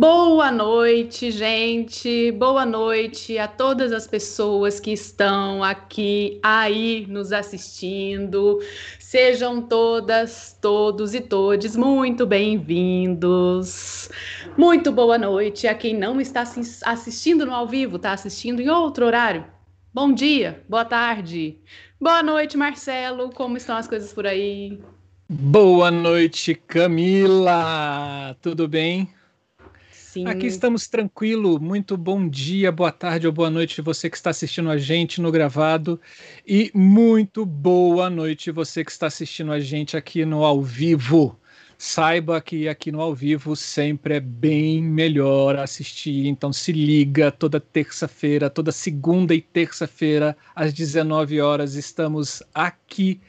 Boa noite, gente. Boa noite a todas as pessoas que estão aqui aí nos assistindo. Sejam todas, todos e todes muito bem-vindos. Muito boa noite a quem não está assistindo no ao vivo, está assistindo em outro horário. Bom dia, boa tarde. Boa noite, Marcelo. Como estão as coisas por aí? Boa noite, Camila. Tudo bem? Aqui estamos tranquilo. Muito bom dia, boa tarde ou boa noite você que está assistindo a gente no gravado e muito boa noite você que está assistindo a gente aqui no ao vivo. Saiba que aqui no ao vivo sempre é bem melhor assistir, então se liga toda terça-feira, toda segunda e terça-feira às 19 horas estamos aqui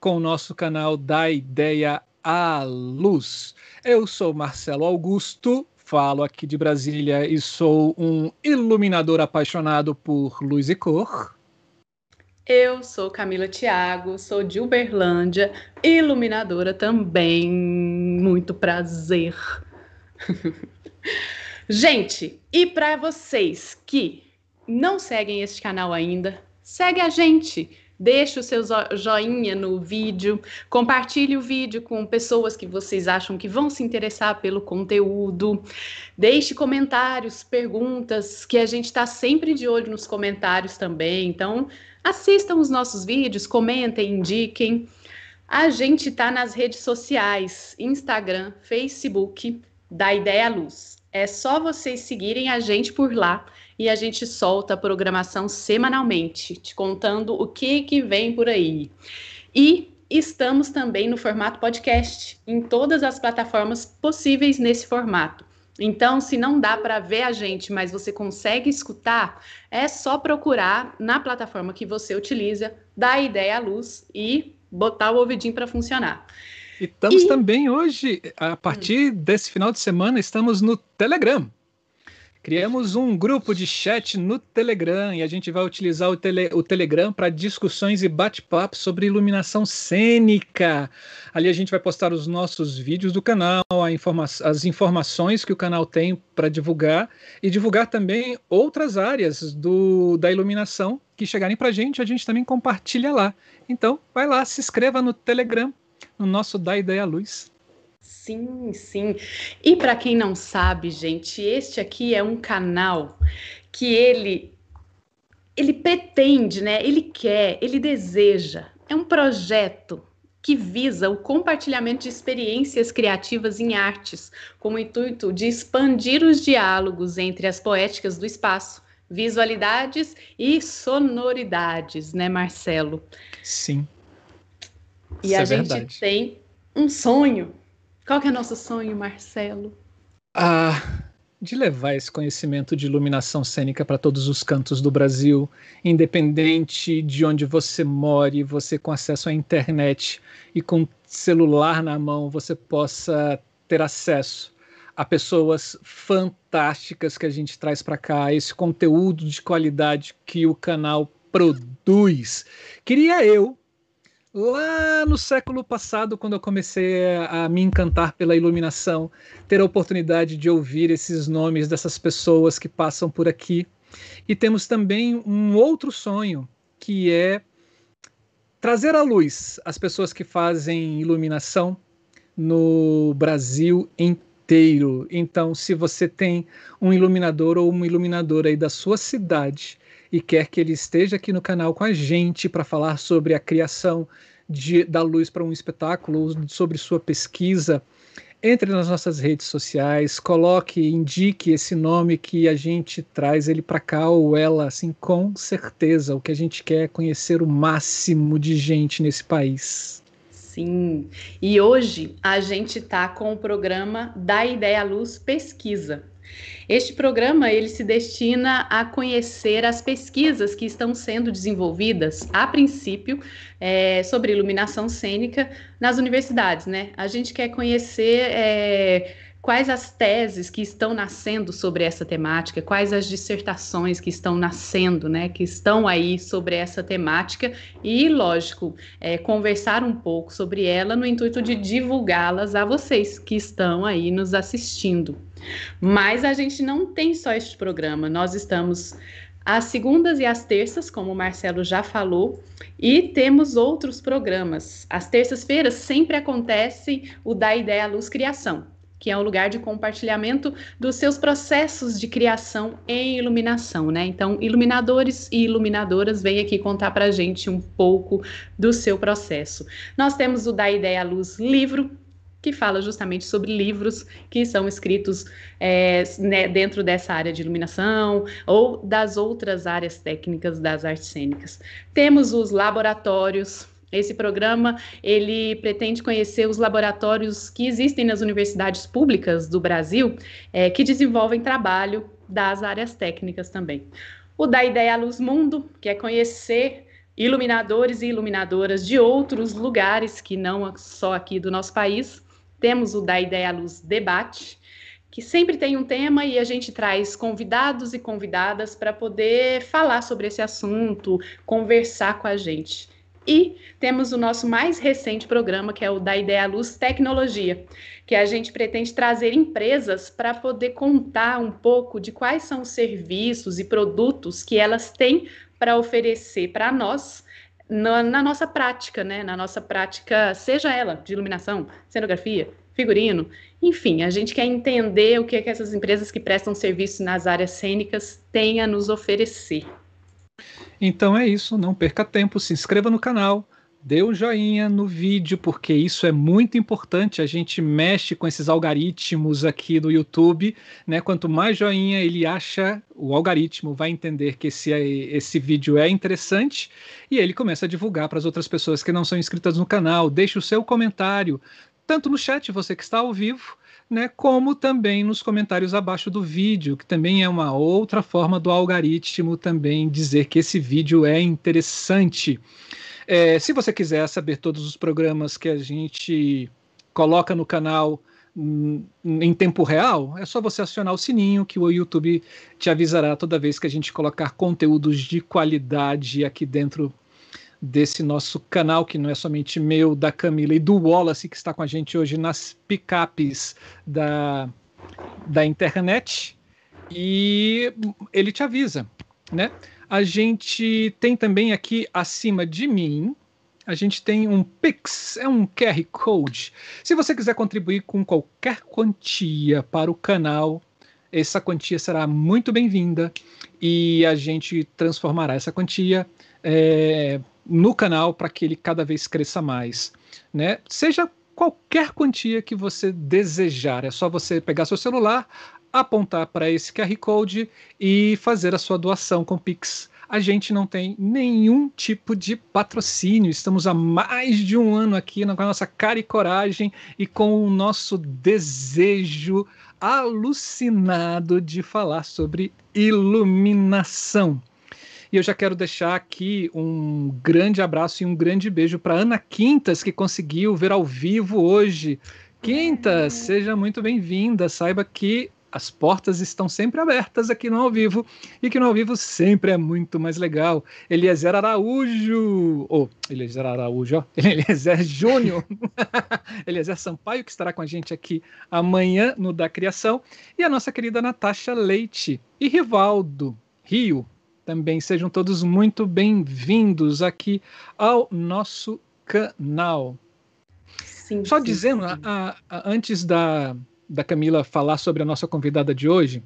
com o nosso canal da Ideia à Luz. Eu sou Marcelo Augusto, falo aqui de Brasília e sou um iluminador apaixonado por luz e cor. Eu sou Camila Thiago, sou de Uberlândia, iluminadora também. Muito prazer. gente, e para vocês que não seguem este canal ainda, segue a gente Deixe o seu joinha no vídeo, compartilhe o vídeo com pessoas que vocês acham que vão se interessar pelo conteúdo. Deixe comentários, perguntas, que a gente está sempre de olho nos comentários também. Então, assistam os nossos vídeos, comentem, indiquem. A gente está nas redes sociais, Instagram, Facebook, da Ideia Luz. É só vocês seguirem a gente por lá e a gente solta a programação semanalmente, te contando o que, que vem por aí. E estamos também no formato podcast, em todas as plataformas possíveis nesse formato. Então, se não dá para ver a gente, mas você consegue escutar, é só procurar na plataforma que você utiliza, dar ideia à luz e botar o ouvidinho para funcionar. E estamos e... também hoje, a partir hum. desse final de semana, estamos no Telegram. Criamos um grupo de chat no Telegram e a gente vai utilizar o, tele, o Telegram para discussões e bate-papo sobre iluminação cênica. Ali a gente vai postar os nossos vídeos do canal, informa as informações que o canal tem para divulgar e divulgar também outras áreas do, da iluminação que chegarem para a gente, a gente também compartilha lá. Então, vai lá, se inscreva no Telegram, no nosso Da Ideia Luz. Sim, sim. E para quem não sabe, gente, este aqui é um canal que ele ele pretende, né? Ele quer, ele deseja. É um projeto que visa o compartilhamento de experiências criativas em artes, com o intuito de expandir os diálogos entre as poéticas do espaço, visualidades e sonoridades, né, Marcelo? Sim. E Isso a é gente verdade. tem um sonho qual que é nosso sonho, Marcelo? Ah, de levar esse conhecimento de iluminação cênica para todos os cantos do Brasil, independente de onde você more, você com acesso à internet e com celular na mão, você possa ter acesso a pessoas fantásticas que a gente traz para cá, esse conteúdo de qualidade que o canal produz. Queria eu lá no século passado, quando eu comecei a me encantar pela iluminação, ter a oportunidade de ouvir esses nomes dessas pessoas que passam por aqui. E temos também um outro sonho, que é trazer à luz as pessoas que fazem iluminação no Brasil inteiro. Então, se você tem um iluminador ou uma iluminadora aí da sua cidade e quer que ele esteja aqui no canal com a gente para falar sobre a criação de, da luz para um espetáculo, sobre sua pesquisa, entre nas nossas redes sociais, coloque, indique esse nome que a gente traz ele para cá ou ela, assim, com certeza. O que a gente quer é conhecer o máximo de gente nesse país. Sim. E hoje a gente está com o programa da Ideia Luz Pesquisa. Este programa ele se destina a conhecer as pesquisas que estão sendo desenvolvidas, a princípio, é, sobre iluminação cênica nas universidades, né? A gente quer conhecer é, quais as teses que estão nascendo sobre essa temática, quais as dissertações que estão nascendo, né, que estão aí sobre essa temática e, lógico, é, conversar um pouco sobre ela no intuito de divulgá-las a vocês que estão aí nos assistindo. Mas a gente não tem só este programa, nós estamos às segundas e às terças, como o Marcelo já falou, e temos outros programas. Às terças-feiras sempre acontece o Da Ideia à Luz Criação, que é um lugar de compartilhamento dos seus processos de criação em iluminação, né? Então, iluminadores e iluminadoras vêm aqui contar para gente um pouco do seu processo. Nós temos o Da Ideia à Luz livro, que fala justamente sobre livros que são escritos é, né, dentro dessa área de iluminação ou das outras áreas técnicas das artes cênicas. Temos os laboratórios. Esse programa ele pretende conhecer os laboratórios que existem nas universidades públicas do Brasil é, que desenvolvem trabalho das áreas técnicas também. O da Ideia Luz Mundo, que é conhecer iluminadores e iluminadoras de outros lugares que não só aqui do nosso país. Temos o da Ideia à Luz Debate, que sempre tem um tema e a gente traz convidados e convidadas para poder falar sobre esse assunto, conversar com a gente. E temos o nosso mais recente programa, que é o da Ideia Luz Tecnologia, que a gente pretende trazer empresas para poder contar um pouco de quais são os serviços e produtos que elas têm para oferecer para nós na, na, nossa prática, né? Na nossa prática, seja ela de iluminação, cenografia, figurino, enfim, a gente quer entender o que, é que essas empresas que prestam serviço nas áreas cênicas têm a nos oferecer. Então é isso, não perca tempo, se inscreva no canal, dê um joinha no vídeo, porque isso é muito importante. A gente mexe com esses algoritmos aqui do YouTube, né? Quanto mais joinha ele acha, o algoritmo vai entender que esse, esse vídeo é interessante e ele começa a divulgar para as outras pessoas que não são inscritas no canal. Deixe o seu comentário, tanto no chat, você que está ao vivo, né, como também nos comentários abaixo do vídeo, que também é uma outra forma do algoritmo também dizer que esse vídeo é interessante. É, se você quiser saber todos os programas que a gente coloca no canal hum, em tempo real, é só você acionar o sininho que o YouTube te avisará toda vez que a gente colocar conteúdos de qualidade aqui dentro desse nosso canal, que não é somente meu, da Camila e do Wallace, que está com a gente hoje nas picapes da, da internet. E ele te avisa, né? A gente tem também aqui acima de mim, a gente tem um Pix, é um QR Code. Se você quiser contribuir com qualquer quantia para o canal, essa quantia será muito bem-vinda e a gente transformará essa quantia é, no canal para que ele cada vez cresça mais. Né? Seja qualquer quantia que você desejar, é só você pegar seu celular, apontar para esse QR Code e fazer a sua doação com Pix. A gente não tem nenhum tipo de patrocínio. Estamos há mais de um ano aqui com a nossa cara e coragem e com o nosso desejo alucinado de falar sobre iluminação. E eu já quero deixar aqui um grande abraço e um grande beijo para Ana Quintas, que conseguiu ver ao vivo hoje. Quintas, seja muito bem-vinda. Saiba que as portas estão sempre abertas aqui no ao vivo e que no ao vivo sempre é muito mais legal. Eliezer Araújo, ou oh, Eliezer Araújo, ó, Eliezer Júnior, Eliezer Sampaio, que estará com a gente aqui amanhã no Da Criação, e a nossa querida Natasha Leite e Rivaldo Rio. Também sejam todos muito bem-vindos aqui ao nosso canal. Sim, Só sim, dizendo, sim. A, a, antes da, da Camila falar sobre a nossa convidada de hoje,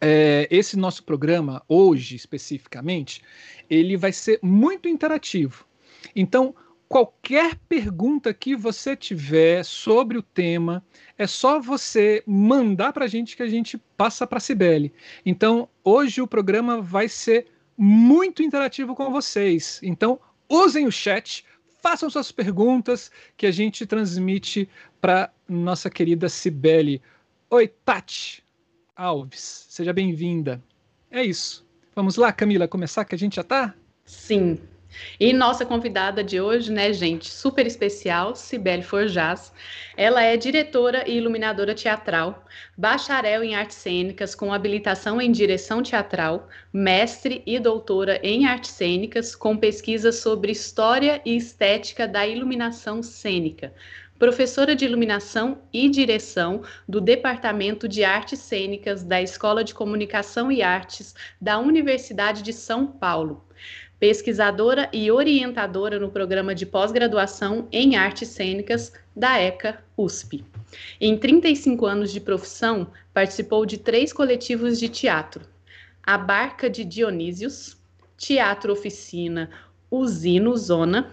é, esse nosso programa, hoje especificamente, ele vai ser muito interativo. Então, qualquer pergunta que você tiver sobre o tema, é só você mandar para a gente que a gente passa para a Cibele. Então, hoje o programa vai ser muito interativo com vocês. Então, usem o chat, façam suas perguntas que a gente transmite para nossa querida Cibele. Oi, Tati Alves, seja bem-vinda. É isso. Vamos lá, Camila, começar que a gente já tá? Sim. E nossa convidada de hoje, né, gente, super especial, Cibele Forjaz. Ela é diretora e iluminadora teatral, bacharel em artes cênicas com habilitação em direção teatral, mestre e doutora em artes cênicas com pesquisa sobre história e estética da iluminação cênica professora de iluminação e direção do Departamento de Artes Cênicas da Escola de Comunicação e Artes da Universidade de São Paulo. Pesquisadora e orientadora no programa de pós-graduação em Artes Cênicas da ECA USP. Em 35 anos de profissão, participou de três coletivos de teatro: A Barca de Dionísios, Teatro Oficina Usino Zona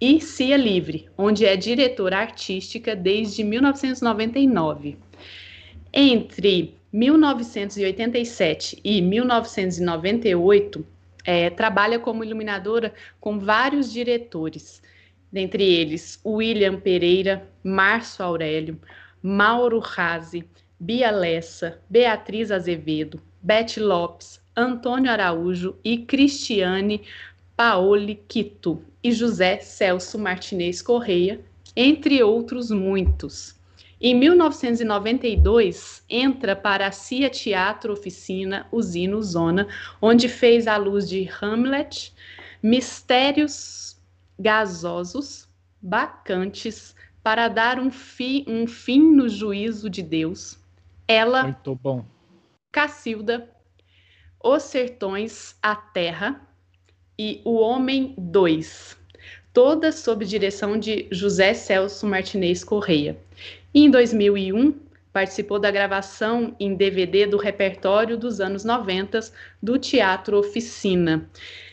e Cia Livre, onde é diretora artística desde 1999. Entre 1987 e 1998, é, trabalha como iluminadora com vários diretores, dentre eles William Pereira, Márcio Aurélio, Mauro Razi, Bia Lessa, Beatriz Azevedo, Beth Lopes, Antônio Araújo e Cristiane Paoli Quito e José Celso Martinez Correia, entre outros muitos. Em 1992, entra para a CIA Teatro Oficina Usino Zona, onde fez a luz de Hamlet, Mistérios Gasosos, Bacantes, para dar um, fi, um fim no juízo de Deus. Ela, Muito bom. Cacilda, Os Sertões, a Terra, e O Homem 2, todas sob direção de José Celso Martinez Correia. Em 2001, participou da gravação em DVD do repertório dos anos 90 do Teatro Oficina.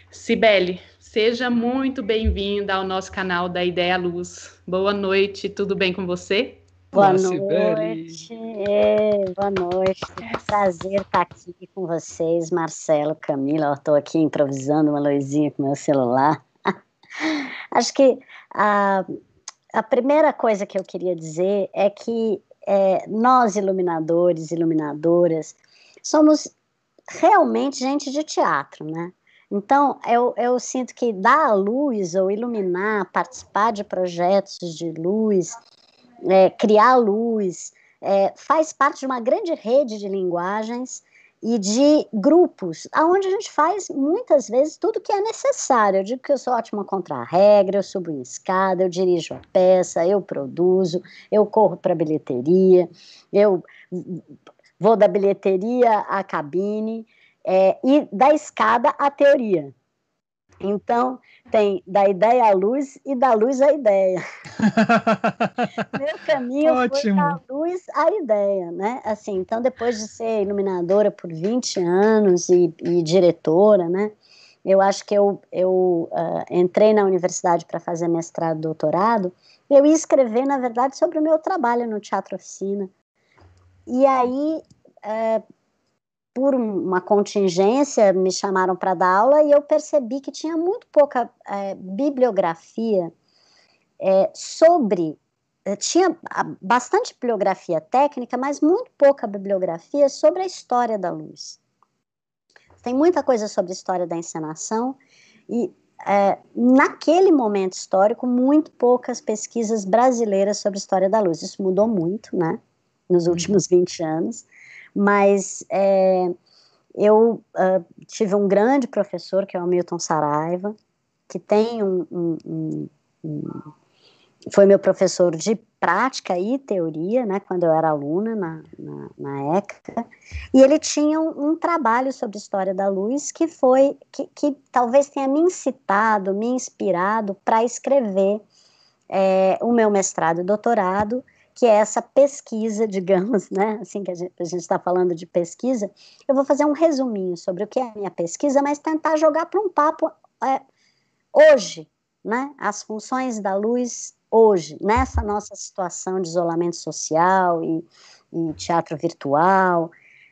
Cibele, seja muito bem-vinda ao nosso canal da Ideia Luz. Boa noite, tudo bem com você? Boa noite. É, boa noite. É prazer estar aqui com vocês, Marcelo, Camila. Estou aqui improvisando uma luzinha com meu celular. Acho que a, a primeira coisa que eu queria dizer é que é, nós, iluminadores, iluminadoras, somos realmente gente de teatro, né? Então, eu, eu sinto que dar a luz ou iluminar, participar de projetos de luz, é, criar luz, é, faz parte de uma grande rede de linguagens e de grupos, aonde a gente faz muitas vezes tudo que é necessário. Eu digo que eu sou ótima contra a regra, eu subo em escada, eu dirijo a peça, eu produzo, eu corro para a bilheteria, eu vou da bilheteria à cabine é, e da escada à teoria. Então, tem da ideia à luz e da luz à ideia. Meu caminho Ótimo. foi da luz à ideia, né? Assim, então, depois de ser iluminadora por 20 anos e, e diretora, né? Eu acho que eu, eu uh, entrei na universidade para fazer mestrado e doutorado, eu ia escrever, na verdade, sobre o meu trabalho no Teatro Oficina. E aí, uh, por uma contingência, me chamaram para dar aula e eu percebi que tinha muito pouca é, bibliografia é, sobre. É, tinha bastante bibliografia técnica, mas muito pouca bibliografia sobre a história da luz. Tem muita coisa sobre a história da encenação e, é, naquele momento histórico, muito poucas pesquisas brasileiras sobre a história da luz. Isso mudou muito, né, nos uhum. últimos 20 anos mas é, eu uh, tive um grande professor, que é o Milton Saraiva, que tem um, um, um, um, foi meu professor de prática e teoria, né, quando eu era aluna na, na, na ECA, e ele tinha um, trabalho sobre história da luz que foi, que, que talvez tenha me incitado, me inspirado para escrever é, o meu mestrado e doutorado, que é essa pesquisa, digamos, né? Assim que a gente está falando de pesquisa, eu vou fazer um resuminho sobre o que é a minha pesquisa, mas tentar jogar para um papo é, hoje, né? As funções da luz hoje, nessa nossa situação de isolamento social e, e teatro virtual,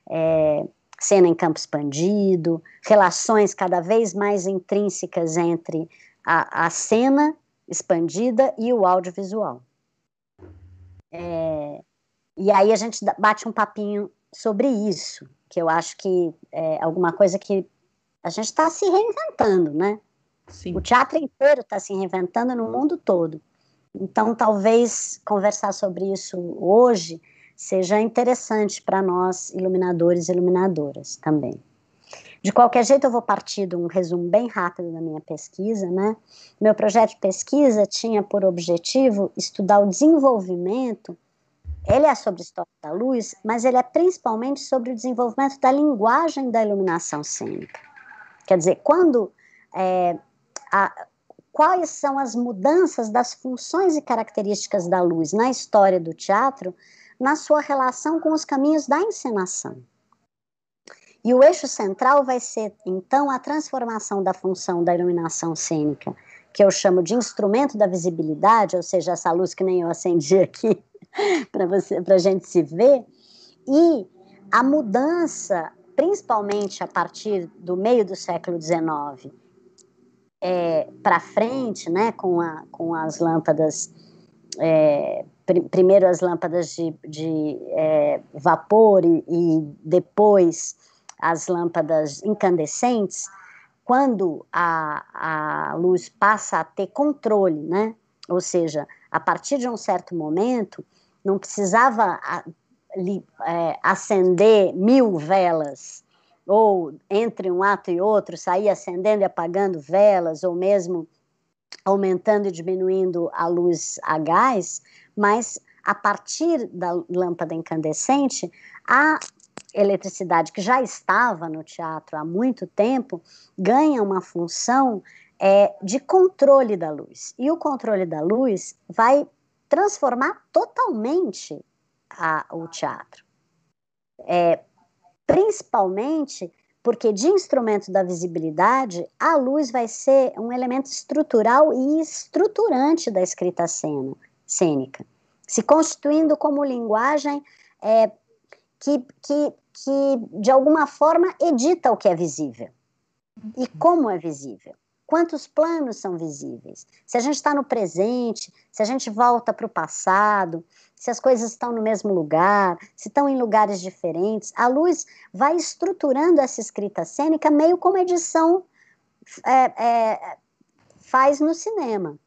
é, cena em campo expandido, relações cada vez mais intrínsecas entre a, a cena expandida e o audiovisual. É, e aí a gente bate um papinho sobre isso, que eu acho que é alguma coisa que a gente está se reinventando, né? Sim. O teatro inteiro está se reinventando no mundo todo. Então, talvez conversar sobre isso hoje seja interessante para nós, iluminadores e iluminadoras também. De qualquer jeito, eu vou partir de um resumo bem rápido da minha pesquisa, né? Meu projeto de pesquisa tinha por objetivo estudar o desenvolvimento. Ele é sobre história da luz, mas ele é principalmente sobre o desenvolvimento da linguagem da iluminação cênica. Quer dizer, quando é, a, quais são as mudanças das funções e características da luz na história do teatro, na sua relação com os caminhos da encenação. E o eixo central vai ser, então, a transformação da função da iluminação cênica, que eu chamo de instrumento da visibilidade, ou seja, essa luz que nem eu acendi aqui para a gente se ver, e a mudança, principalmente a partir do meio do século XIX é, para frente, né, com, a, com as lâmpadas, é, pr primeiro as lâmpadas de, de é, vapor e, e depois as lâmpadas incandescentes, quando a, a luz passa a ter controle, né? Ou seja, a partir de um certo momento, não precisava é, acender mil velas, ou entre um ato e outro sair acendendo e apagando velas, ou mesmo aumentando e diminuindo a luz a gás, mas a partir da lâmpada incandescente, a eletricidade que já estava no teatro há muito tempo ganha uma função é, de controle da luz. E o controle da luz vai transformar totalmente a, o teatro. É, principalmente porque de instrumento da visibilidade, a luz vai ser um elemento estrutural e estruturante da escrita cena, cênica, se constituindo como linguagem é, que, que que, de alguma forma, edita o que é visível. E como é visível? Quantos planos são visíveis? Se a gente está no presente, se a gente volta para o passado, se as coisas estão no mesmo lugar, se estão em lugares diferentes, a luz vai estruturando essa escrita cênica meio como a edição é, é, faz no cinema.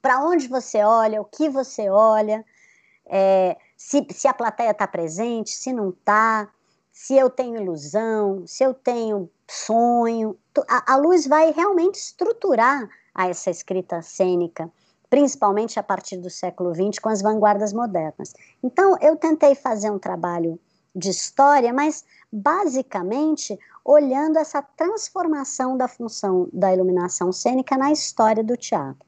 Para onde você olha, o que você olha, é, se, se a plateia está presente, se não está, se eu tenho ilusão, se eu tenho sonho. A, a luz vai realmente estruturar a essa escrita cênica, principalmente a partir do século XX, com as vanguardas modernas. Então, eu tentei fazer um trabalho de história, mas basicamente olhando essa transformação da função da iluminação cênica na história do teatro.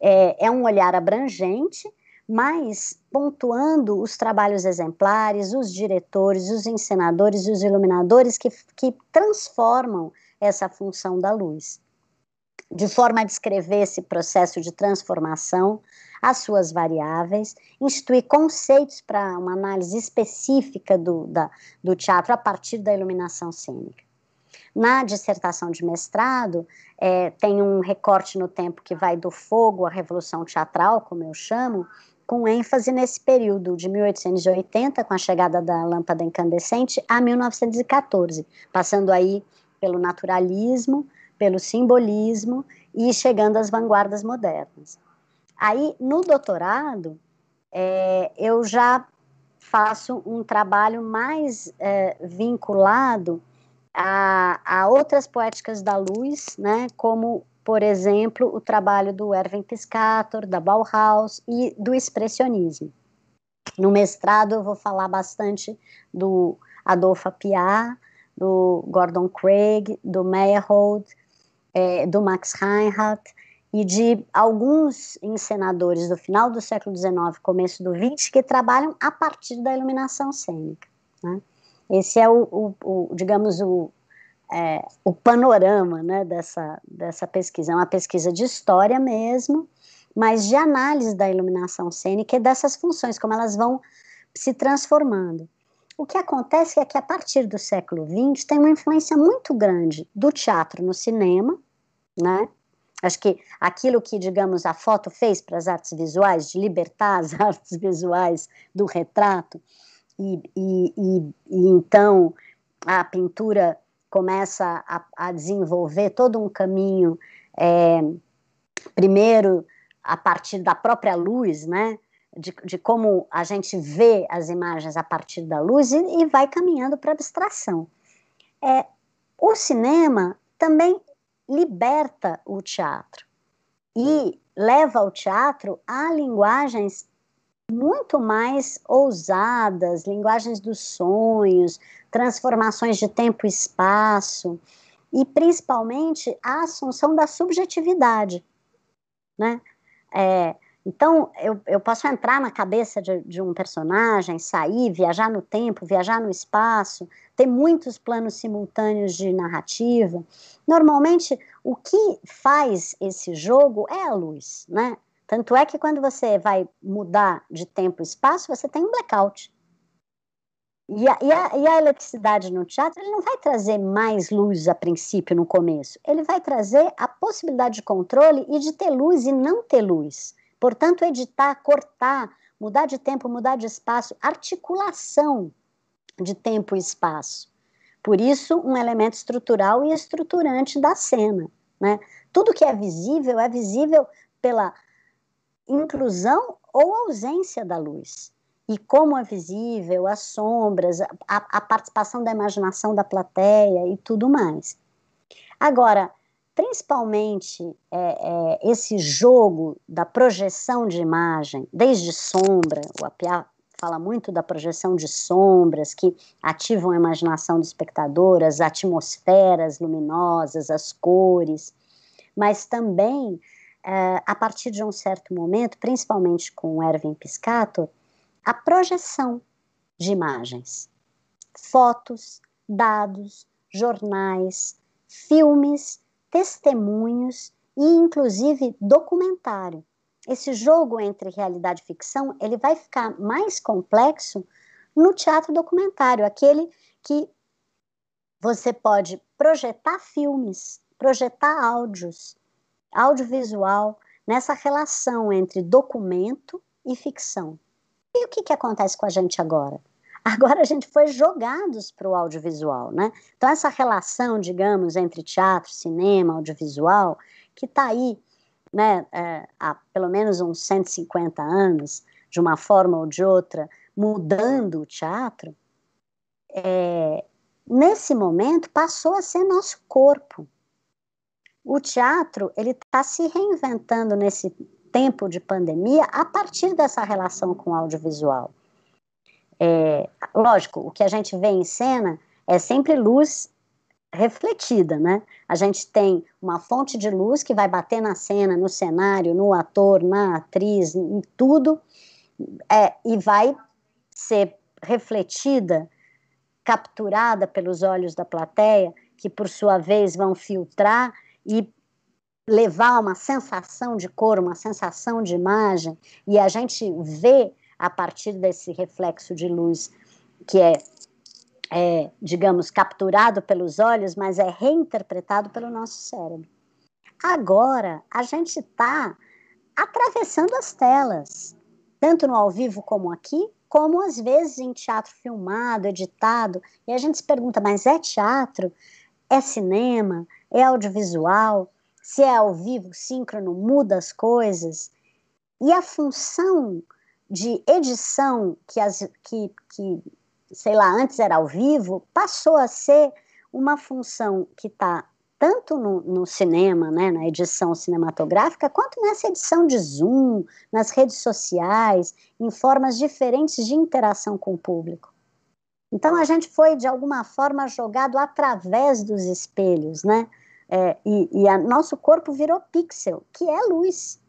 É, é um olhar abrangente, mas pontuando os trabalhos exemplares, os diretores, os encenadores e os iluminadores que, que transformam essa função da luz, de forma a descrever esse processo de transformação, as suas variáveis, instituir conceitos para uma análise específica do, da, do teatro a partir da iluminação cênica. Na dissertação de mestrado, é, tem um recorte no tempo que vai do fogo à revolução teatral, como eu chamo, com ênfase nesse período de 1880, com a chegada da lâmpada incandescente, a 1914, passando aí pelo naturalismo, pelo simbolismo e chegando às vanguardas modernas. Aí, no doutorado, é, eu já faço um trabalho mais é, vinculado a, a, outras poéticas da luz, né, como por exemplo, o trabalho do Erwin Piscator, da Bauhaus e do expressionismo. No mestrado eu vou falar bastante do Adolfo Piat, do Gordon Craig, do Meyerhold, é, do Max Reinhardt e de alguns encenadores do final do século XIX, começo do XX, que trabalham a partir da iluminação cênica. Né? Esse é o, o, o digamos, o, é, o panorama né, dessa, dessa pesquisa. É uma pesquisa de história mesmo, mas de análise da iluminação cênica e dessas funções, como elas vão se transformando. O que acontece é que a partir do século XX tem uma influência muito grande do teatro no cinema, né? Acho que aquilo que, digamos, a foto fez para as artes visuais, de libertar as artes visuais do retrato, e, e, e, e então a pintura começa a, a desenvolver todo um caminho, é, primeiro a partir da própria luz, né? De, de, como a gente vê as imagens a partir da luz e, e vai caminhando para a abstração. é, o cinema também liberta o teatro e leva o teatro a linguagens muito mais ousadas, linguagens dos sonhos, transformações de tempo e espaço, e principalmente a assunção da subjetividade. Né? É, então, eu, eu posso entrar na cabeça de, de, um personagem, sair, viajar no tempo, viajar no espaço, ter muitos planos simultâneos de narrativa. Normalmente, o que faz esse jogo é a luz, né? Tanto é que quando você vai mudar de tempo e espaço, você tem um blackout. E a, e, a, e a, eletricidade no teatro ele não vai trazer mais luz a princípio, no começo. Ele vai trazer a possibilidade de controle e de ter luz e não ter luz. Portanto, editar, cortar, mudar de tempo, mudar de espaço, articulação de tempo e espaço. Por isso, um elemento estrutural e estruturante da cena. Né? Tudo que é visível é visível pela inclusão ou ausência da luz. E como é visível, as sombras, a, a participação da imaginação da plateia e tudo mais. Agora, principalmente é, é, esse jogo da projeção de imagem, desde sombra, o Apiá fala muito da projeção de sombras que ativam a imaginação do espectador, as atmosferas luminosas, as cores, mas também uh, a partir de um certo momento, principalmente com Erwin Piscator, a projeção de imagens, fotos, dados, jornais, filmes, testemunhos e inclusive documentário. Esse jogo entre realidade e ficção, ele vai ficar mais complexo no teatro documentário, aquele que você pode projetar filmes, projetar áudios, audiovisual nessa relação entre documento e ficção. E o que, que acontece com a gente agora? Agora a gente foi jogados para o audiovisual, né? Então essa relação, digamos, entre teatro, cinema, audiovisual, que está aí, né, é, há pelo menos uns 150 anos, de uma forma ou de outra, mudando o teatro, é, nesse momento passou a ser nosso corpo o teatro ele está se reinventando nesse tempo de pandemia a partir dessa relação com o audiovisual. É, lógico, o que a gente vê em cena é sempre luz refletida, né? A gente tem uma fonte de luz que vai bater na cena, no cenário, no ator, na atriz, em tudo, é, e vai ser refletida, capturada pelos olhos da plateia, que por sua vez vão filtrar e levar uma sensação de cor, uma sensação de imagem, e a gente vê a partir desse reflexo de luz que é, é, digamos, capturado pelos olhos, mas é reinterpretado pelo nosso cérebro. Agora, a gente está atravessando as telas, tanto no ao vivo como aqui, como às vezes em teatro filmado, editado, e a gente se pergunta, mas é teatro? É cinema? é audiovisual, se é ao vivo, síncrono, muda as coisas. E a função de edição, que, as, que, que sei lá, antes era ao vivo, passou a ser uma função que está tanto no, no, cinema, né, na edição cinematográfica, quanto nessa edição de Zoom, nas redes sociais, em formas diferentes de interação com o público. Então a gente foi de alguma forma jogado através dos espelhos, né? É, e, e a, nosso corpo virou pixel, que é luz.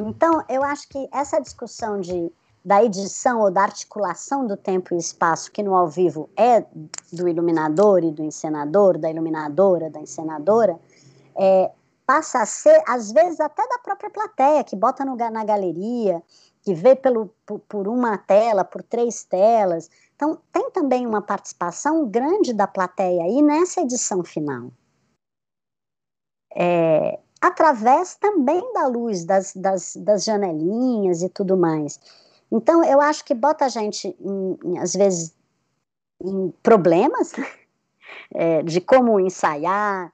Então, eu acho que essa discussão de, da edição ou da articulação do tempo e espaço, que no ao vivo é do iluminador e do encenador, da iluminadora, da encenadora, é, passa a ser, às vezes, até da própria plateia, que bota no, na galeria, que vê pelo, por, por uma tela, por três telas. Então, tem também uma participação grande da plateia aí nessa edição final. É, através também da luz das, das, das, janelinhas e tudo mais. Então, eu acho que bota a gente, em, em, às vezes, em problemas né? é, de como ensaiar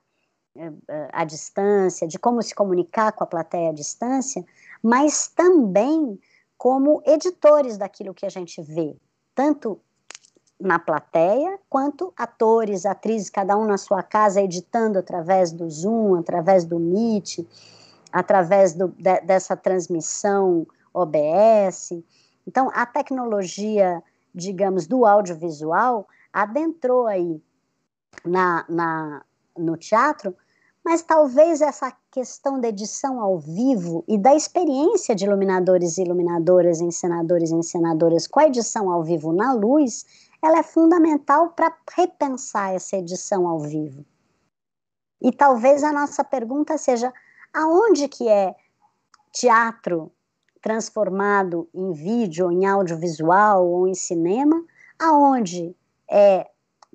é, é, à distância, de como se comunicar com a plateia à distância, mas também como editores daquilo que a gente vê, tanto na plateia, quanto atores, atrizes, cada um na sua casa, editando através do Zoom, através do Meet, através do, de, dessa transmissão OBS. Então, a tecnologia, digamos, do audiovisual adentrou aí na, na, no teatro, mas talvez essa questão da edição ao vivo e da experiência de iluminadores e iluminadoras, encenadores e encenadoras com a edição ao vivo na luz, ela é fundamental para repensar essa edição ao vivo. E talvez a nossa pergunta seja: aonde que é teatro transformado em vídeo, em audiovisual ou em cinema? Aonde é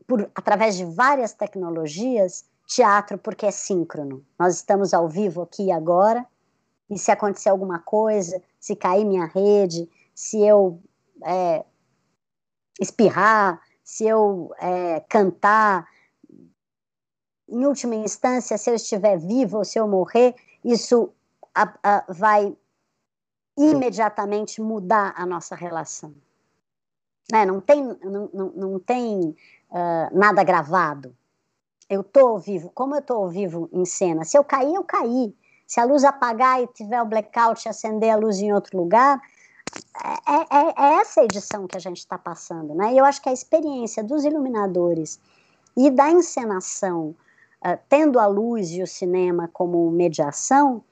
por, através de várias tecnologias teatro porque é síncrono. Nós estamos ao vivo aqui e agora, e se acontecer alguma coisa, se cair minha rede, se eu é, espirrar, se eu é, cantar, em última instância, se eu estiver vivo ou se eu morrer, isso a, a, vai imediatamente mudar a nossa relação. Né? Não tem, não, não, não tem uh, nada gravado. Eu estou vivo, como eu estou vivo em cena. Se eu cair, eu caí. Se a luz apagar e tiver o blackout e acender a luz em outro lugar, é, é, é essa edição que a gente está passando, né? E eu acho que a experiência dos iluminadores e da encenação, uh, tendo a luz e o cinema como mediação,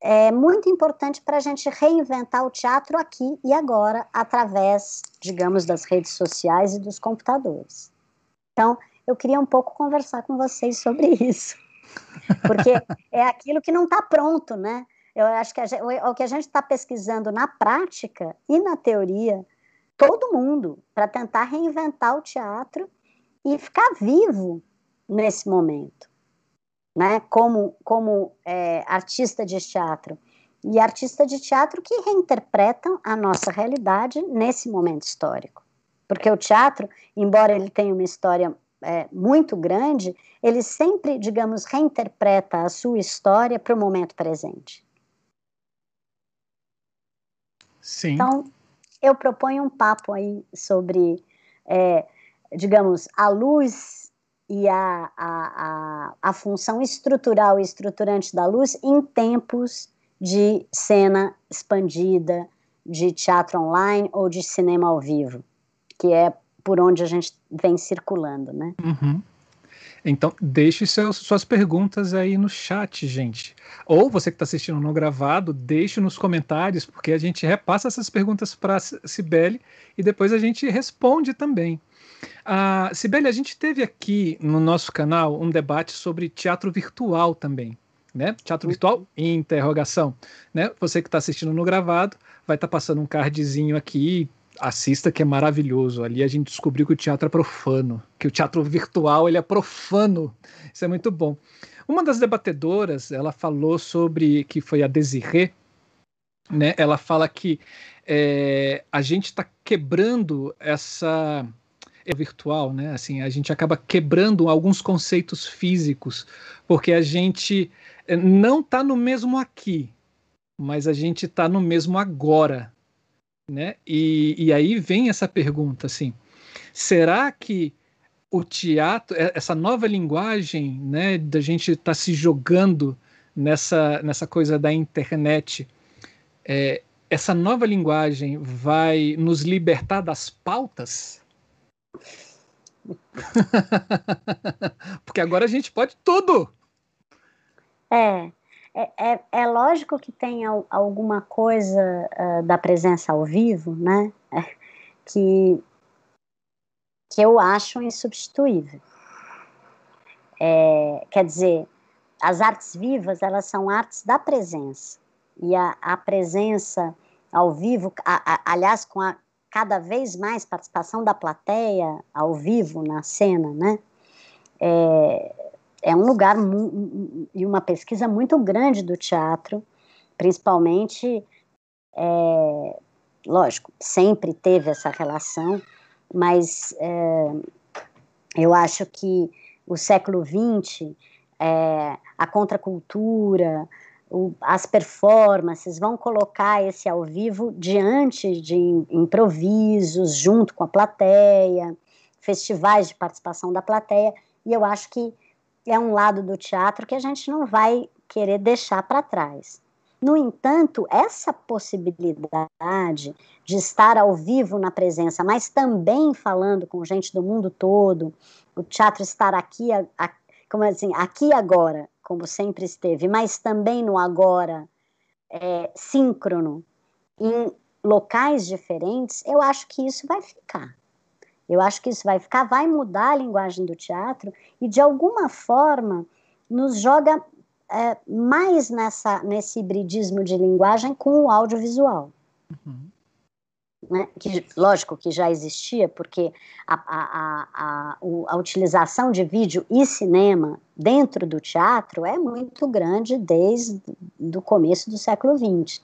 é muito importante para a gente reinventar o teatro aqui e agora, através, digamos, das redes sociais e dos computadores. Então, eu queria um pouco conversar com vocês sobre isso, porque é aquilo que não está pronto, né? Eu acho que gente, o que a gente está pesquisando na prática e na teoria, todo mundo, para tentar reinventar o teatro e ficar vivo nesse momento, né? Como, como é, artista de teatro e artista de teatro que reinterpretam a nossa realidade nesse momento histórico. Porque o teatro, embora ele tenha uma história é, muito grande, ele sempre, digamos, reinterpreta a sua história para o momento presente. Sim. Então, eu proponho um papo aí sobre, é, digamos, a luz e a, a, a, a função estrutural e estruturante da luz em tempos de cena expandida, de teatro online ou de cinema ao vivo, que é por onde a gente vem circulando, né? Uhum. Então, deixe seus, suas perguntas aí no chat, gente. Ou você que está assistindo no gravado, deixe nos comentários, porque a gente repassa essas perguntas para a Cibele e depois a gente responde também. Uh, Cibele, a gente teve aqui no nosso canal um debate sobre teatro virtual também. Né? Teatro virtual? Interrogação. Né? Você que está assistindo no gravado vai estar tá passando um cardzinho aqui assista que é maravilhoso. Ali a gente descobriu que o teatro é profano, que o teatro virtual ele é profano. Isso é muito bom. Uma das debatedoras, ela falou sobre que foi a Desirê, né? Ela fala que é, a gente está quebrando essa é virtual, né? Assim, a gente acaba quebrando alguns conceitos físicos, porque a gente é, não está no mesmo aqui, mas a gente está no mesmo agora, né? E, e aí vem essa pergunta assim: será que o teatro, é, essa nova linguagem, né, da gente estar tá se jogando nessa, nessa coisa da internet, é, essa nova linguagem vai nos libertar das pautas? Porque agora a gente pode tudo. É, é, é, é, lógico que tem alguma coisa uh, da presença ao vivo, né? É, que, que eu acho insubstituível. É, quer dizer, as artes vivas, elas são artes da presença. E a, a presença ao vivo, a, a, aliás, com a cada vez mais participação da plateia ao vivo na cena, né? É, é um lugar e uma pesquisa muito grande do teatro, principalmente, é, lógico, sempre teve essa relação, mas é, eu acho que o século XX, é, a contracultura, o, as performances vão colocar esse ao vivo diante de improvisos, junto com a plateia, festivais de participação da plateia, e eu acho que é um lado do teatro que a gente não vai querer deixar para trás. No entanto, essa possibilidade de estar ao vivo na presença, mas também falando com gente do mundo todo, o teatro estar aqui, como assim, aqui agora, como sempre esteve, mas também no agora, é, síncrono, em locais diferentes, eu acho que isso vai ficar. Eu acho que isso vai ficar, vai mudar a linguagem do teatro e, de alguma forma, nos joga é, mais nessa, nesse hibridismo de linguagem com o audiovisual. Uhum. Né? Que, lógico que já existia, porque a, a, a, a, utilização de vídeo e cinema dentro do teatro é muito grande desde o começo do século XX.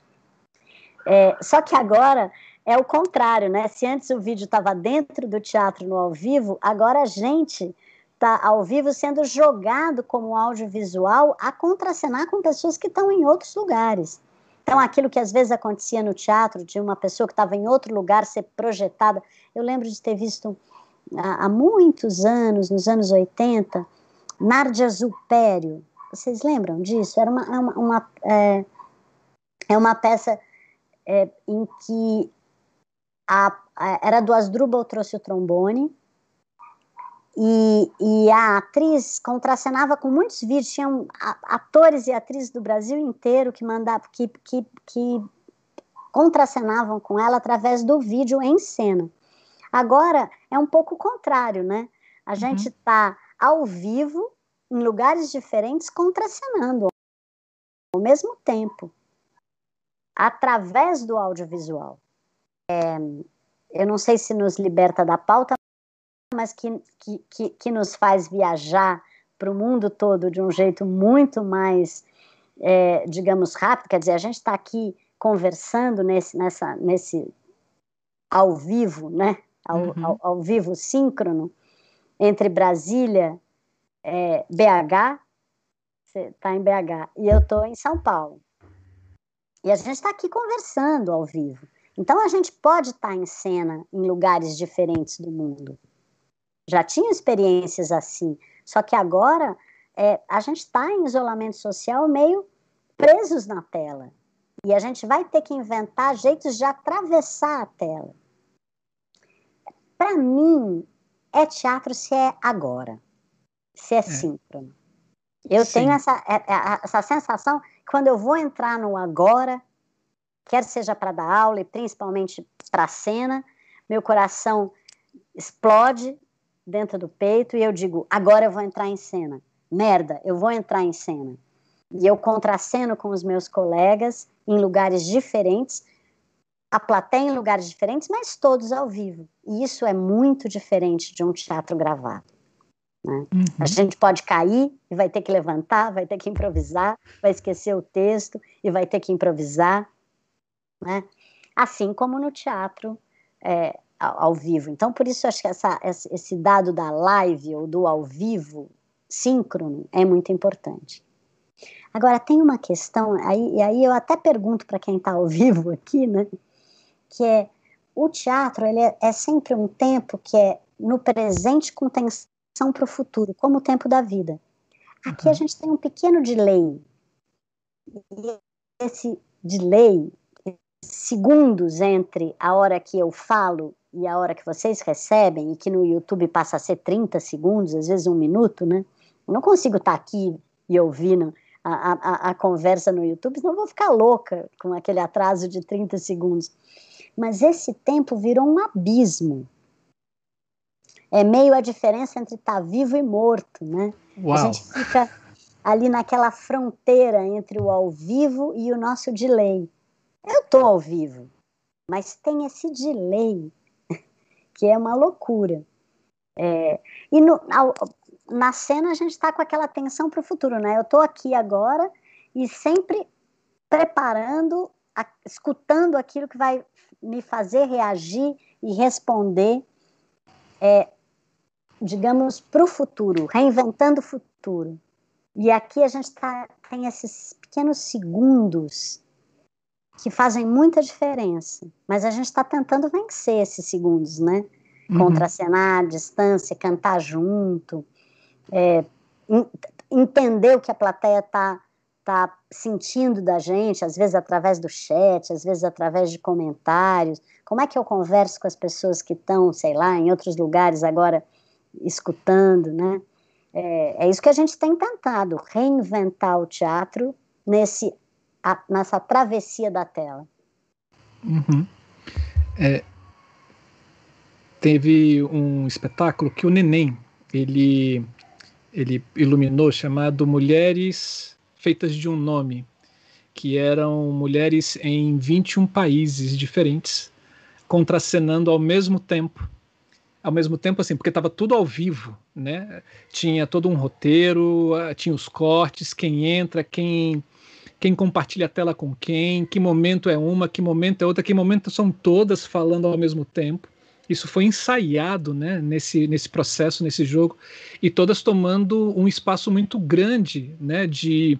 É, só que agora é o contrário, né? Se antes o vídeo estava dentro do teatro no ao vivo, agora a gente está ao vivo sendo jogado como audiovisual a contracenar com pessoas que estão em outros lugares. Então, aquilo que às vezes acontecia no teatro, de uma pessoa que estava em outro lugar ser projetada. Eu lembro de ter visto há, há muitos anos, nos anos 80, Nárdia Zupério. Vocês lembram disso? Era uma, é uma, uma é, é uma peça é, em que a, a, era do Asdrubal trouxe o trombone e, e, a atriz contracenava com muitos vídeos, tinham atores e atrizes do Brasil inteiro que mandavam, que, que, que contracenavam com ela através do vídeo em cena. Agora é um pouco o contrário, né? A uhum. gente está ao vivo, em lugares diferentes, contracenando ao mesmo tempo através do audiovisual. É, eu não sei se nos liberta da pauta, mas que, que, que, que nos faz viajar para o mundo todo de um jeito muito mais, é, digamos, rápido. Quer dizer, a gente está aqui conversando nesse, nessa, nesse ao vivo, né? Ao, uhum. ao, ao vivo síncrono entre Brasília, é, BH, você está em BH, e eu estou em São Paulo. E a gente está aqui conversando ao vivo. Então a gente pode estar em cena em lugares diferentes do mundo. Já tinha experiências assim, só que agora é, a gente está em isolamento social meio presos na tela. E a gente vai ter que inventar jeitos de atravessar a tela. Para mim, é teatro se é agora, se é, é. síncrono. Eu Sim. tenho essa, é, é, essa sensação quando eu vou entrar no agora, quer seja para dar aula e principalmente para a cena, meu coração explode dentro do peito e eu digo: agora eu vou entrar em cena. Merda, eu vou entrar em cena. E eu contraceno com os meus colegas em lugares diferentes, a plateia em lugares diferentes, mas todos ao vivo. E isso é muito diferente de um teatro gravado. Né? Uhum. A gente pode cair e vai ter que levantar, vai ter que improvisar, vai esquecer o texto e vai ter que improvisar. Né? Assim como no teatro é, ao, ao, vivo. Então, por isso, acho que essa, esse dado da live ou do ao vivo síncrono é muito importante. Agora, tem uma questão, aí, e aí eu até pergunto para quem está ao vivo aqui, né? Que é o teatro ele é, é sempre um tempo que é no presente com tensão para o futuro, como o tempo da vida. Aqui a uhum. gente tem um pequeno delay. E esse delay, segundos entre a hora que eu falo e a hora que vocês recebem, e que no YouTube passa a ser 30 segundos, às vezes um minuto, né? Eu não consigo estar aqui e ouvindo a, a, a conversa no YouTube, senão eu vou ficar louca com aquele atraso de 30 segundos. Mas esse tempo virou um abismo é meio a diferença entre estar tá vivo e morto, né? Uau. A gente fica ali naquela fronteira entre o ao vivo e o nosso delay. Eu estou ao vivo, mas tem esse delay que é uma loucura. É, e no, na cena a gente está com aquela tensão para o futuro, né? Eu estou aqui agora e sempre preparando, a, escutando aquilo que vai me fazer reagir e responder é, digamos, para o futuro, reinventando o futuro. E aqui a gente tá, tem esses pequenos segundos que fazem muita diferença, mas a gente está tentando vencer esses segundos, né? uhum. contracenar distância, cantar junto, é, entender o que a plateia está tá sentindo da gente, às vezes através do chat, às vezes através de comentários. Como é que eu converso com as pessoas que estão, sei lá, em outros lugares agora escutando, né? É, é isso que a gente tem tentado, reinventar o teatro nesse, a, nessa travessia da tela. Uhum. É, teve um espetáculo que o Neném ele, ele iluminou chamado Mulheres Feitas de um Nome, que eram mulheres em 21 países diferentes, contracenando ao mesmo tempo ao mesmo tempo assim, porque estava tudo ao vivo, né? Tinha todo um roteiro, ah, tinha os cortes, quem entra, quem quem compartilha a tela com quem, que momento é uma, que momento é outra, que momento são todas falando ao mesmo tempo. Isso foi ensaiado né, nesse, nesse processo, nesse jogo, e todas tomando um espaço muito grande né, de,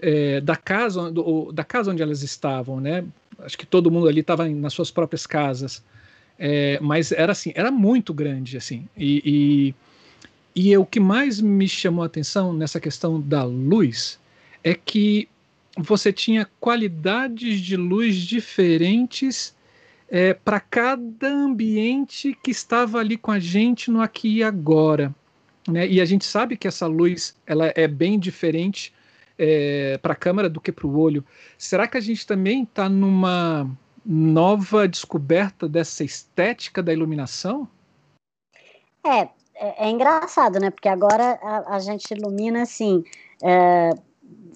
é, da, casa, do, da casa onde elas estavam. Né? Acho que todo mundo ali estava nas suas próprias casas. É, mas era assim, era muito grande, assim. E, e, e o que mais me chamou a atenção nessa questão da luz é que você tinha qualidades de luz diferentes é, para cada ambiente que estava ali com a gente no aqui e agora. Né? E a gente sabe que essa luz ela é bem diferente é, para a câmera do que para o olho. Será que a gente também está numa nova descoberta dessa estética da iluminação? É, é, é engraçado, né? Porque agora a, a gente ilumina assim, é,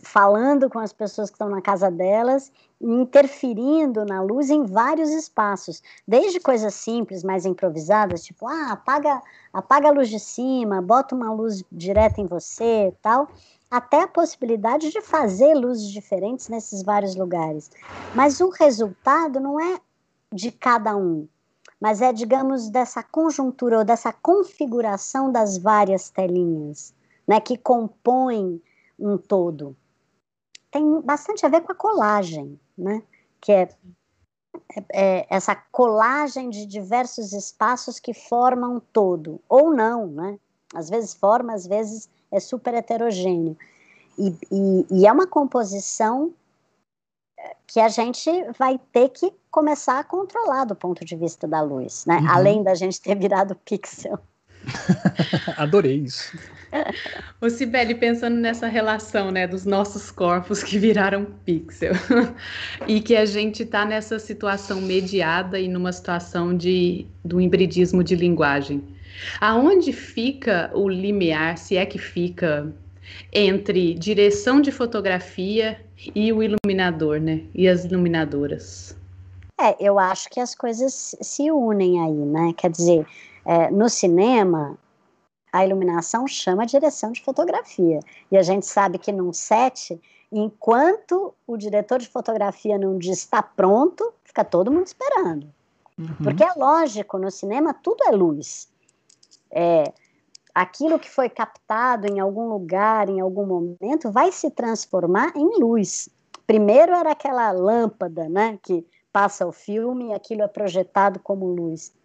falando com as pessoas que estão na casa delas, interferindo na luz em vários espaços, desde coisas simples, mais improvisadas, tipo, ah, apaga, apaga a luz de cima, bota uma luz direta em você, tal, até a possibilidade de fazer luzes diferentes nesses vários lugares. Mas o resultado não é de cada um, mas é, digamos, dessa conjuntura ou dessa configuração das várias telinhas, né, que compõem um todo. Tem bastante a ver com a colagem, né, que é, é, é essa colagem de diversos espaços que formam um todo, ou não, né? Às vezes forma, às vezes é super heterogêneo. E, e, e, é uma composição eh, que a gente vai ter que começar a controlar do ponto de vista da luz, né? Uhum. Além da gente ter virado pixel. Adorei isso. O Sibeli, pensando nessa relação, né, dos nossos corpos que viraram pixel e que a gente está nessa situação mediada e numa situação de do hibridismo de linguagem. Aonde fica o limiar, se é que fica, entre direção de fotografia e o iluminador, né? E as iluminadoras? É, eu acho que as coisas se unem aí, né? Quer dizer, é, no cinema, a iluminação chama a direção de fotografia. E a gente sabe que num set, enquanto o diretor de fotografia não diz está pronto, fica todo mundo esperando. Uhum. Porque é lógico, no cinema tudo é luz. É, aquilo que foi captado em algum lugar, em algum momento, vai se transformar em luz. Primeiro era aquela lâmpada, né, que passa o filme e aquilo é projetado como luz.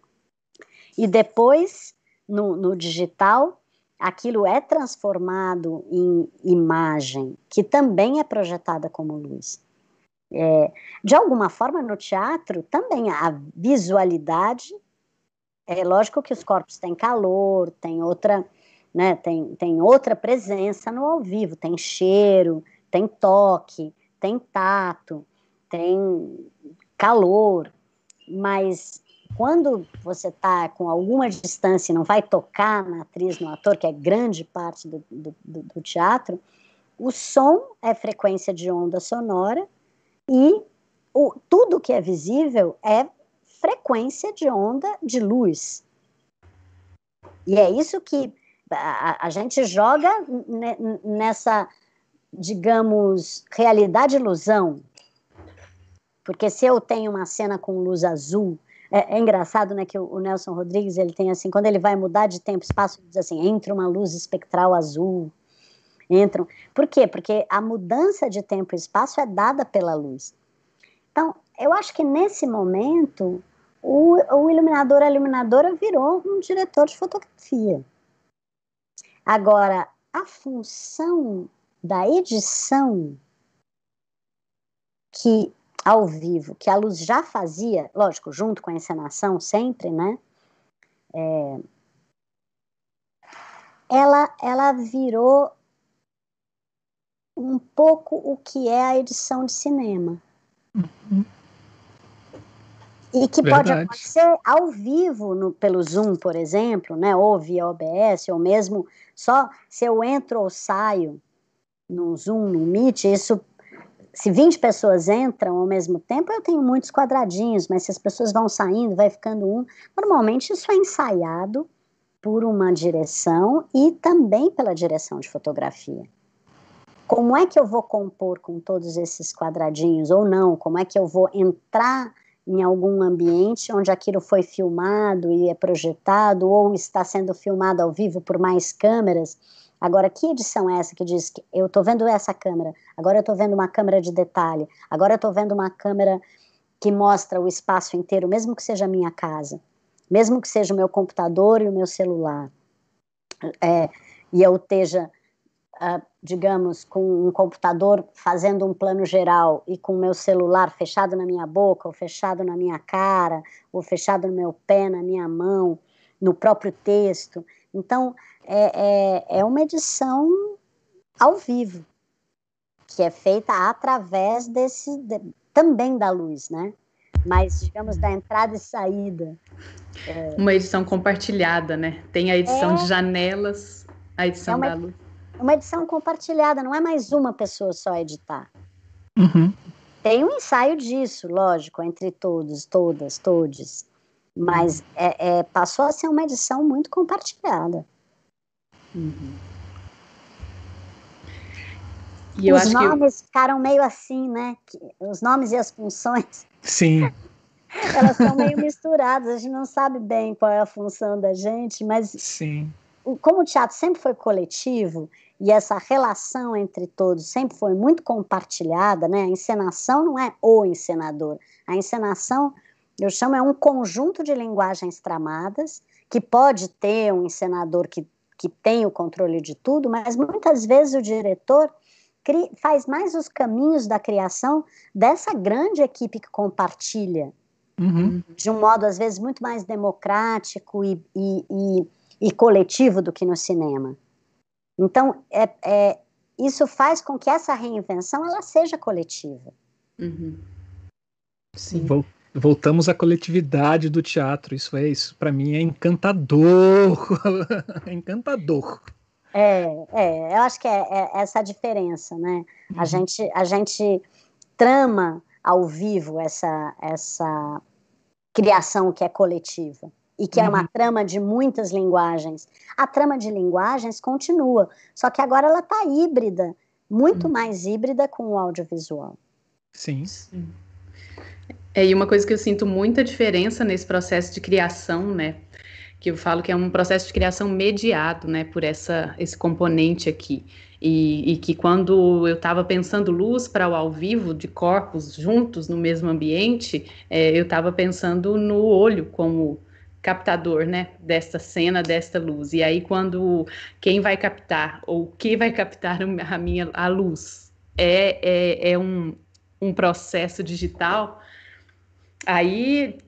E depois, no, no digital, aquilo é transformado em imagem, que também é projetada como luz. É, de alguma forma, no teatro, também a visualidade é lógico que os corpos têm calor, tem outra, né, tem, tem outra presença no ao vivo, tem cheiro, tem toque, tem tato, tem calor, mas quando você está com alguma distância e não vai tocar na atriz, no ator, que é grande parte do, do, do teatro, o som é frequência de onda sonora e o, tudo que é visível é frequência de onda de luz. E é isso que a, a gente joga nessa, digamos, realidade-ilusão. Porque se eu tenho uma cena com luz azul, é, é engraçado, né, que o, o, Nelson Rodrigues, ele tem assim, quando ele vai mudar de tempo e espaço, ele diz assim, entra uma luz espectral azul, entram. Por quê? Porque a mudança de tempo e espaço é dada pela luz. Então, eu acho que nesse momento o, o iluminador, a iluminadora virou um diretor de fotografia. Agora, a função da edição que ao vivo, que a luz já fazia, lógico, junto com a encenação sempre, né? É, ela, ela virou um pouco o que é a edição de cinema. Uhum. E que Verdade. pode acontecer ao vivo, no, pelo Zoom, por exemplo, né? ou via OBS, ou mesmo só se eu entro ou saio no Zoom, no Meet, isso se 20 pessoas entram ao mesmo tempo, eu tenho muitos quadradinhos, mas se as pessoas vão saindo, vai ficando um. Normalmente isso é ensaiado por uma direção e também pela direção de fotografia. Como é que eu vou compor com todos esses quadradinhos ou não? Como é que eu vou entrar em algum ambiente onde aquilo foi filmado e é projetado ou está sendo filmado ao vivo por mais câmeras? Agora, que edição é essa que diz que eu estou vendo essa câmera, agora eu estou vendo uma câmera de detalhe, agora eu estou vendo uma câmera que mostra o espaço inteiro, mesmo que seja a minha casa, mesmo que seja o meu computador e o meu celular, é, e eu esteja, uh, digamos, com um computador fazendo um plano geral e com o meu celular fechado na minha boca, ou fechado na minha cara, ou fechado no meu pé, na minha mão, no próprio texto. Então, é, é, é uma edição ao vivo, que é feita através desse de, também da luz, né? Mas, digamos, da entrada e saída. É... Uma edição compartilhada, né? Tem a edição é... de janelas, a edição é uma, da luz. Uma edição compartilhada, não é mais uma pessoa só editar. Uhum. Tem um ensaio disso, lógico, entre todos, todas, todes. Mas é, é, passou a ser uma edição muito compartilhada. Uhum. E os nomes que... ficaram meio assim, né? Os nomes e as funções. Sim. Elas são meio misturadas, a gente não sabe bem qual é a função da gente, mas Sim. como o teatro sempre foi coletivo e essa relação entre todos sempre foi muito compartilhada, né? A encenação não é o encenador, a encenação eu chamo é um conjunto de linguagens tramadas que pode ter um encenador que que tem o controle de tudo, mas muitas vezes o diretor faz mais os caminhos da criação dessa grande equipe que compartilha, uhum. de um modo às vezes muito mais democrático e, e, e, e coletivo do que no cinema. Então, é, é, isso faz com que essa reinvenção ela seja coletiva. Uhum. Sim voltamos à coletividade do teatro. Isso é isso, para mim é encantador, é encantador. É, é, eu acho que é, é essa a diferença, né? Uhum. A gente, a gente trama ao vivo essa, essa criação que é coletiva e que uhum. é uma uhum. trama de muitas linguagens. A trama de linguagens continua, só que agora ela está híbrida, muito uhum. mais híbrida com o audiovisual. Sim. Sim. É, e uma coisa que eu sinto muita diferença nesse processo de criação, né? Que eu falo que é um processo de criação mediado, né, por essa, esse componente aqui. E, e que quando eu estava pensando luz para o ao vivo, de corpos juntos no mesmo ambiente, é, eu estava pensando no olho como captador, né, desta cena, desta luz. E aí quando quem vai captar ou que vai captar a minha a luz é, é, é um, um processo digital, Aí,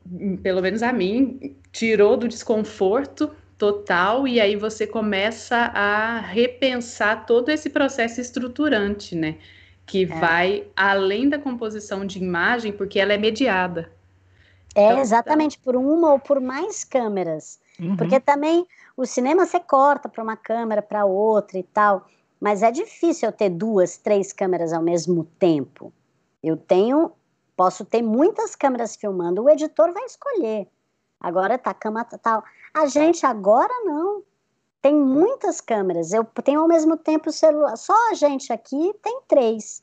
pelo menos a mim, tirou do desconforto total e aí você começa a repensar todo esse processo estruturante, né? Que é. vai além da composição de imagem, porque ela é mediada. É, então, exatamente, por uma ou por mais câmeras. Uhum. Porque também o cinema você corta para uma câmera, para outra e tal. Mas é difícil eu ter duas, três câmeras ao mesmo tempo. Eu tenho Posso ter muitas câmeras filmando, o editor vai escolher. Agora tá cama tal. A gente agora não. Tem muitas câmeras. Eu tenho ao mesmo tempo o celular. Só a gente aqui tem três.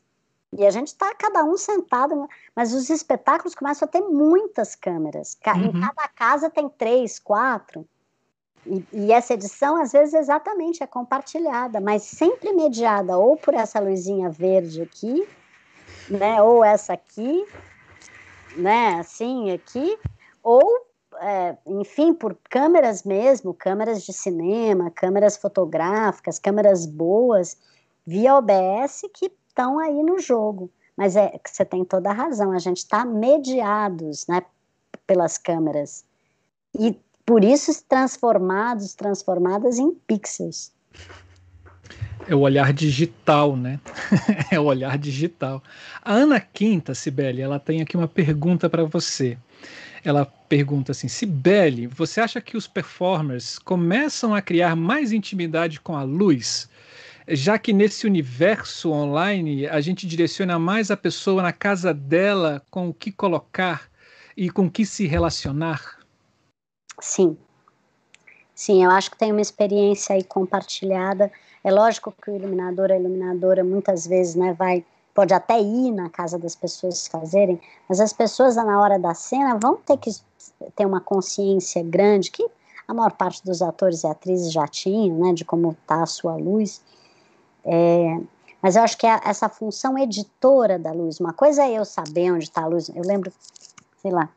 E a gente está cada um sentado, mas os espetáculos começam a ter muitas câmeras. Uhum. Em cada casa tem três, quatro. E, e, essa edição, às vezes, exatamente é compartilhada, mas sempre mediada ou por essa luzinha verde aqui, né? Ou essa aqui, né? Assim, aqui, ou é, enfim, por câmeras mesmo, câmeras de cinema, câmeras fotográficas, câmeras boas, via OBS que estão aí no jogo. Mas é que você tem toda a razão, a gente está mediados né, pelas câmeras. E por isso transformados, transformadas em pixels. É o olhar digital, né? é o olhar digital. A Ana Quinta, Sibeli, ela tem aqui uma pergunta para você. Ela pergunta assim: Sibeli, você acha que os performers começam a criar mais intimidade com a luz? Já que nesse universo online a gente direciona mais a pessoa na casa dela com o que colocar e com o que se relacionar? Sim. Sim, eu acho que tem uma experiência aí compartilhada. É lógico que o iluminador, a iluminadora, muitas vezes, né, vai pode até ir na casa das pessoas fazerem, mas as pessoas na hora da cena vão ter que ter uma consciência grande que a maior parte dos atores e atrizes já tinham, né, de como está a sua luz. É, mas eu acho que é essa função editora da luz, uma coisa é eu saber onde está a luz. Eu lembro, sei lá,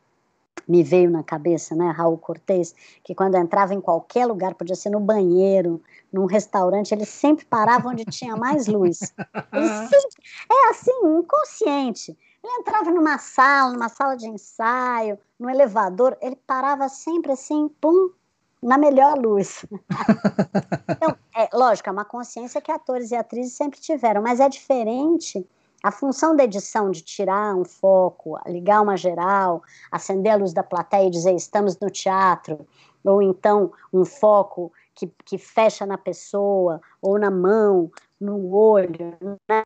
me veio na cabeça, né, Raul Cortez, que quando entrava em qualquer lugar, podia ser no banheiro, num restaurante, ele sempre parava onde tinha mais luz. Sempre, é assim, inconsciente. Ele entrava numa sala, numa sala de ensaio, no elevador, ele parava sempre assim, pum, na melhor luz. então, é lógico, é uma consciência que atores e atrizes sempre tiveram, mas é diferente a função da edição de tirar um foco, ligar uma geral, acender a luz da plateia e dizer estamos no teatro, ou então um foco que, que fecha na pessoa, ou na mão, no olho, né?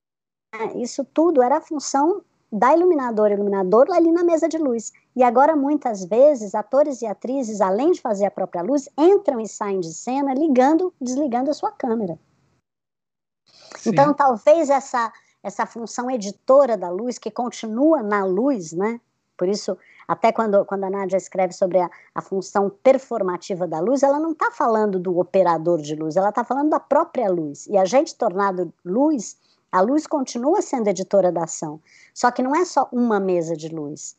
isso tudo era a função da iluminadora, iluminador ali na mesa de luz. E agora, muitas vezes, atores e atrizes, além de fazer a própria luz, entram e saem de cena ligando, desligando a sua câmera. Sim. Então, talvez essa essa função editora da luz, que continua na luz, né? Por isso, até quando, quando a Nádia escreve sobre a, a função performativa da luz, ela não está falando do operador de luz, ela está falando da própria luz. E a gente tornado luz, a luz continua sendo editora da ação. Só que não é só uma mesa de luz.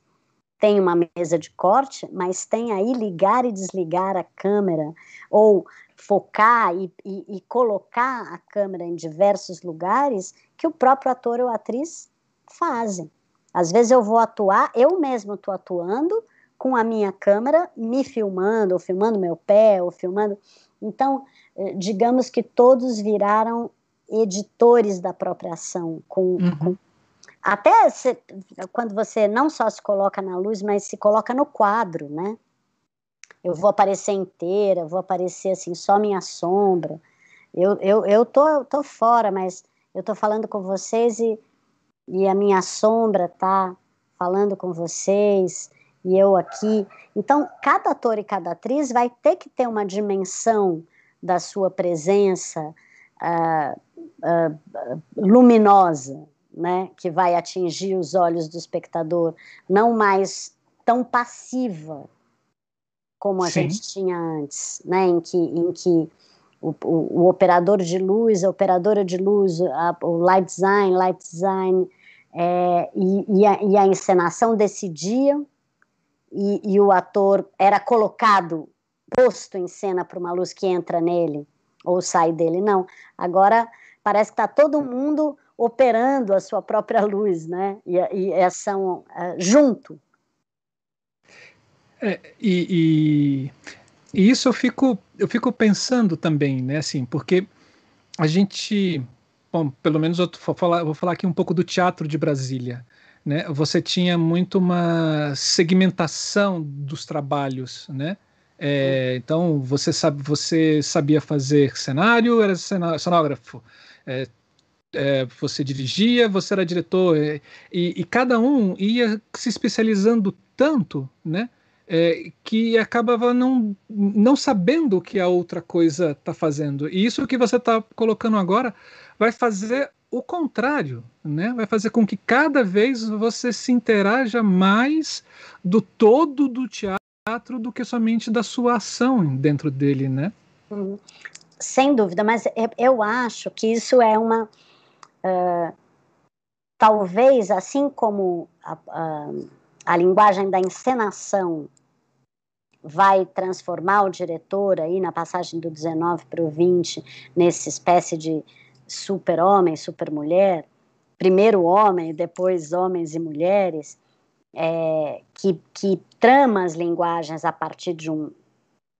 Tem uma mesa de corte, mas tem aí ligar e desligar a câmera, ou focar e, e, e colocar a câmera em diversos lugares que o próprio ator ou atriz fazem. Às vezes eu vou atuar, eu mesmo estou atuando com a minha câmera, me filmando, ou filmando meu pé, ou filmando. Então, eh, digamos que todos viraram editores da própria ação. Com, uhum. com... Até se, quando você não só se coloca na luz, mas se coloca no quadro, né? Eu vou aparecer inteira, vou aparecer assim, só minha sombra. Eu, eu, eu tô, tô fora, mas eu estou falando com vocês e, e a minha sombra está falando com vocês e eu aqui. Então, cada ator e cada atriz vai ter que ter uma dimensão da sua presença uh, uh, luminosa, né, que vai atingir os olhos do espectador, não mais tão passiva como a Sim. gente tinha antes, né, em que, em que o, o, operador de luz, a operadora de luz, a, o light design, light design é, e, e, a, e, a, encenação decidiam e, e, o ator era colocado, posto em cena para uma luz que entra nele ou sai dele. Não, agora parece que está todo mundo operando a sua própria luz, né? E, e são uh, junto. É, e, e isso eu fico, eu fico pensando também, né, assim, porque a gente, bom, pelo menos eu vou falar, vou falar aqui um pouco do teatro de Brasília, né? Você tinha muito uma segmentação dos trabalhos, né? É, então você sabe, você sabia fazer cenário, era cenógrafo. É, é, você dirigia, você era diretor, é, e, e, cada um ia se especializando tanto, né? É, que acabava não, não sabendo o que a outra coisa está fazendo. E isso que você está colocando agora vai fazer o contrário, né? Vai fazer com que cada vez você se interaja mais do todo do teatro do que somente da sua ação dentro dele, né? Uhum. Sem dúvida, mas eu acho que isso é uma uh, talvez assim como a, a, a linguagem da encenação vai transformar o diretor aí na passagem do 19 para o 20 nessa espécie de super-homem, super-mulher, primeiro homem, depois homens e mulheres, é, que, que trama as linguagens a partir de um,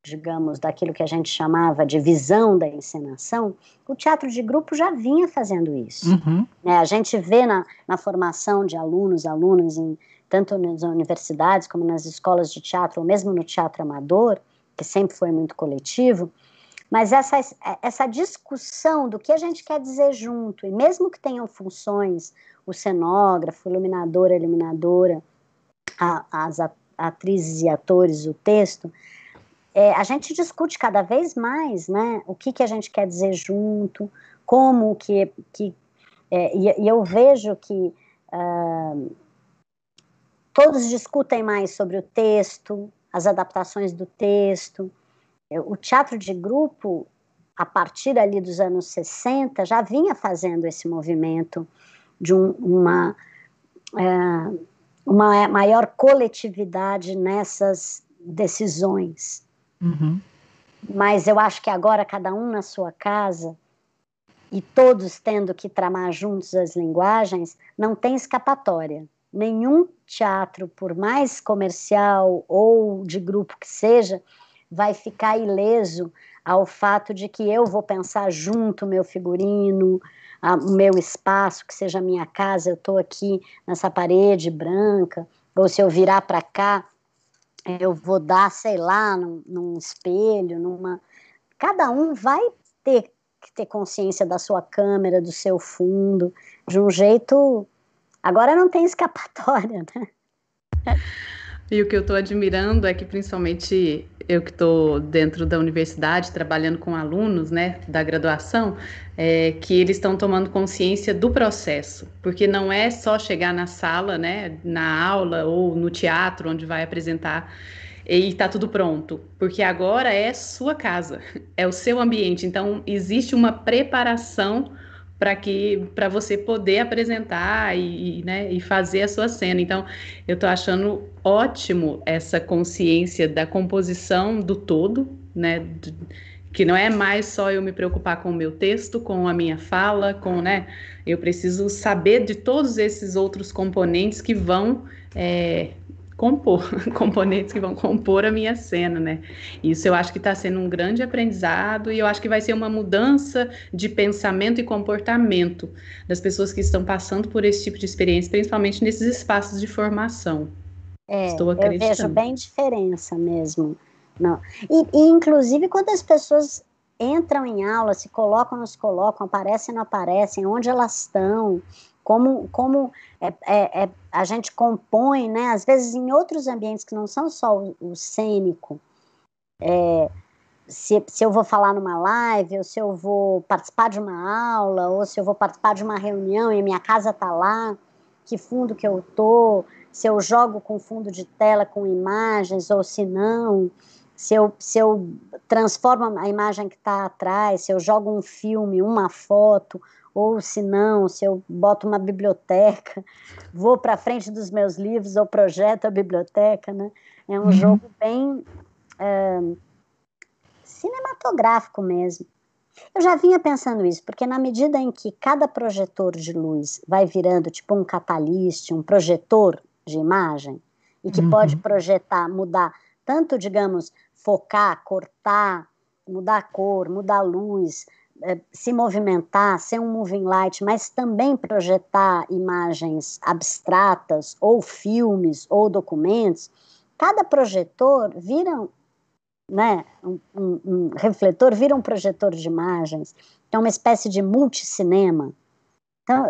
digamos, daquilo que a gente chamava de visão da encenação, o teatro de grupo já vinha fazendo isso. Uhum. Né? A gente vê na, na formação de alunos, alunas, em, tanto nas universidades como nas escolas de teatro, ou mesmo no teatro amador, que sempre foi muito coletivo, mas essa, essa discussão do que a gente quer dizer junto, e mesmo que tenham funções, o cenógrafo, iluminador, a iluminadora, a, as atrizes e atores, o texto, é, a gente discute cada vez mais né, o que, que a gente quer dizer junto, como que. que é, e, e, eu vejo que uh, todos discutem mais sobre o texto, as adaptações do texto. O teatro de grupo, a partir ali dos anos 60, já vinha fazendo esse movimento de um, uma, é, uma maior coletividade nessas decisões. Uhum. Mas eu acho que agora, cada um na sua casa, e todos tendo que tramar juntos as linguagens, não tem escapatória. Nenhum teatro, por mais comercial ou de grupo que seja, vai ficar ileso ao fato de que eu vou pensar junto meu figurino, o meu espaço, que seja a minha casa, eu estou aqui nessa parede branca, ou se eu virar para cá, eu vou dar, sei lá, num, num espelho, numa. Cada um vai ter que ter consciência da sua câmera, do seu fundo, de um jeito. Agora não tem escapatória, né? E o que eu estou admirando é que, principalmente eu que estou dentro da universidade, trabalhando com alunos né, da graduação, é que eles estão tomando consciência do processo, porque não é só chegar na sala, né, na aula ou no teatro onde vai apresentar e está tudo pronto, porque agora é sua casa, é o seu ambiente, então existe uma preparação para que para você poder apresentar e, né, e fazer a sua cena. Então, eu estou achando ótimo essa consciência da composição do todo, né? que não é mais só eu me preocupar com o meu texto, com a minha fala, com, né? Eu preciso saber de todos esses outros componentes que vão é, compor, componentes que vão compor a minha cena, né? Isso eu acho que está sendo um grande aprendizado e eu acho que vai ser uma mudança de pensamento e comportamento das pessoas que estão passando por esse tipo de experiência, principalmente nesses espaços de formação. É, Estou acreditando. Eu vejo bem diferença mesmo. Não. E, e, inclusive, quando as pessoas entram em aula, se colocam, não se colocam, aparecem, não aparecem, onde elas estão, como, como é, é, é, a gente compõe, né, às vezes em outros ambientes que não são só o, o cênico, é, se, se eu vou falar numa live, ou se eu vou participar de uma aula, ou se eu vou participar de uma reunião e minha casa está lá, que fundo que eu tô, se eu jogo com fundo de tela com imagens, ou se não, se eu, se eu transformo a imagem que está atrás, se eu jogo um filme, uma foto, ou se não, se eu boto uma biblioteca, vou para frente dos meus livros ou projeto a biblioteca, né? É um uhum. jogo bem é, cinematográfico mesmo. Eu já vinha pensando isso, porque na medida em que cada projetor de luz vai virando tipo um catalyst, um projetor de imagem, e que uhum. pode projetar, mudar, tanto, digamos, focar, cortar, mudar a cor, mudar a luz, se movimentar, ser um moving light, mas também projetar imagens abstratas, ou filmes, ou documentos, cada projetor vira né, um, um, um refletor, vira um projetor de imagens, é uma espécie de multicinema. Então,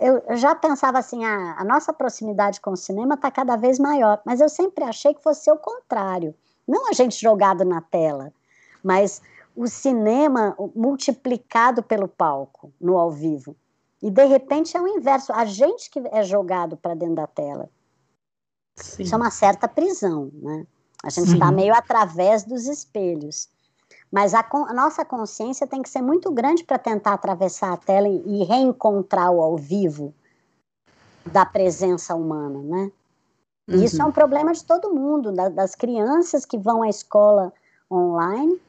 eu, eu já pensava assim, ah, a nossa proximidade com o cinema está cada vez maior, mas eu sempre achei que fosse o contrário. Não a gente jogado na tela, mas o cinema multiplicado pelo palco, no ao vivo. E de repente é o inverso, a gente que é jogado para dentro da tela. Sim. Isso é uma certa prisão, né? A gente está meio através dos espelhos. Mas a, a, nossa consciência tem que ser muito grande para tentar atravessar a tela e, e reencontrar o ao vivo da presença humana, né? E uhum. isso é um problema de todo mundo, da, das crianças que vão à escola online,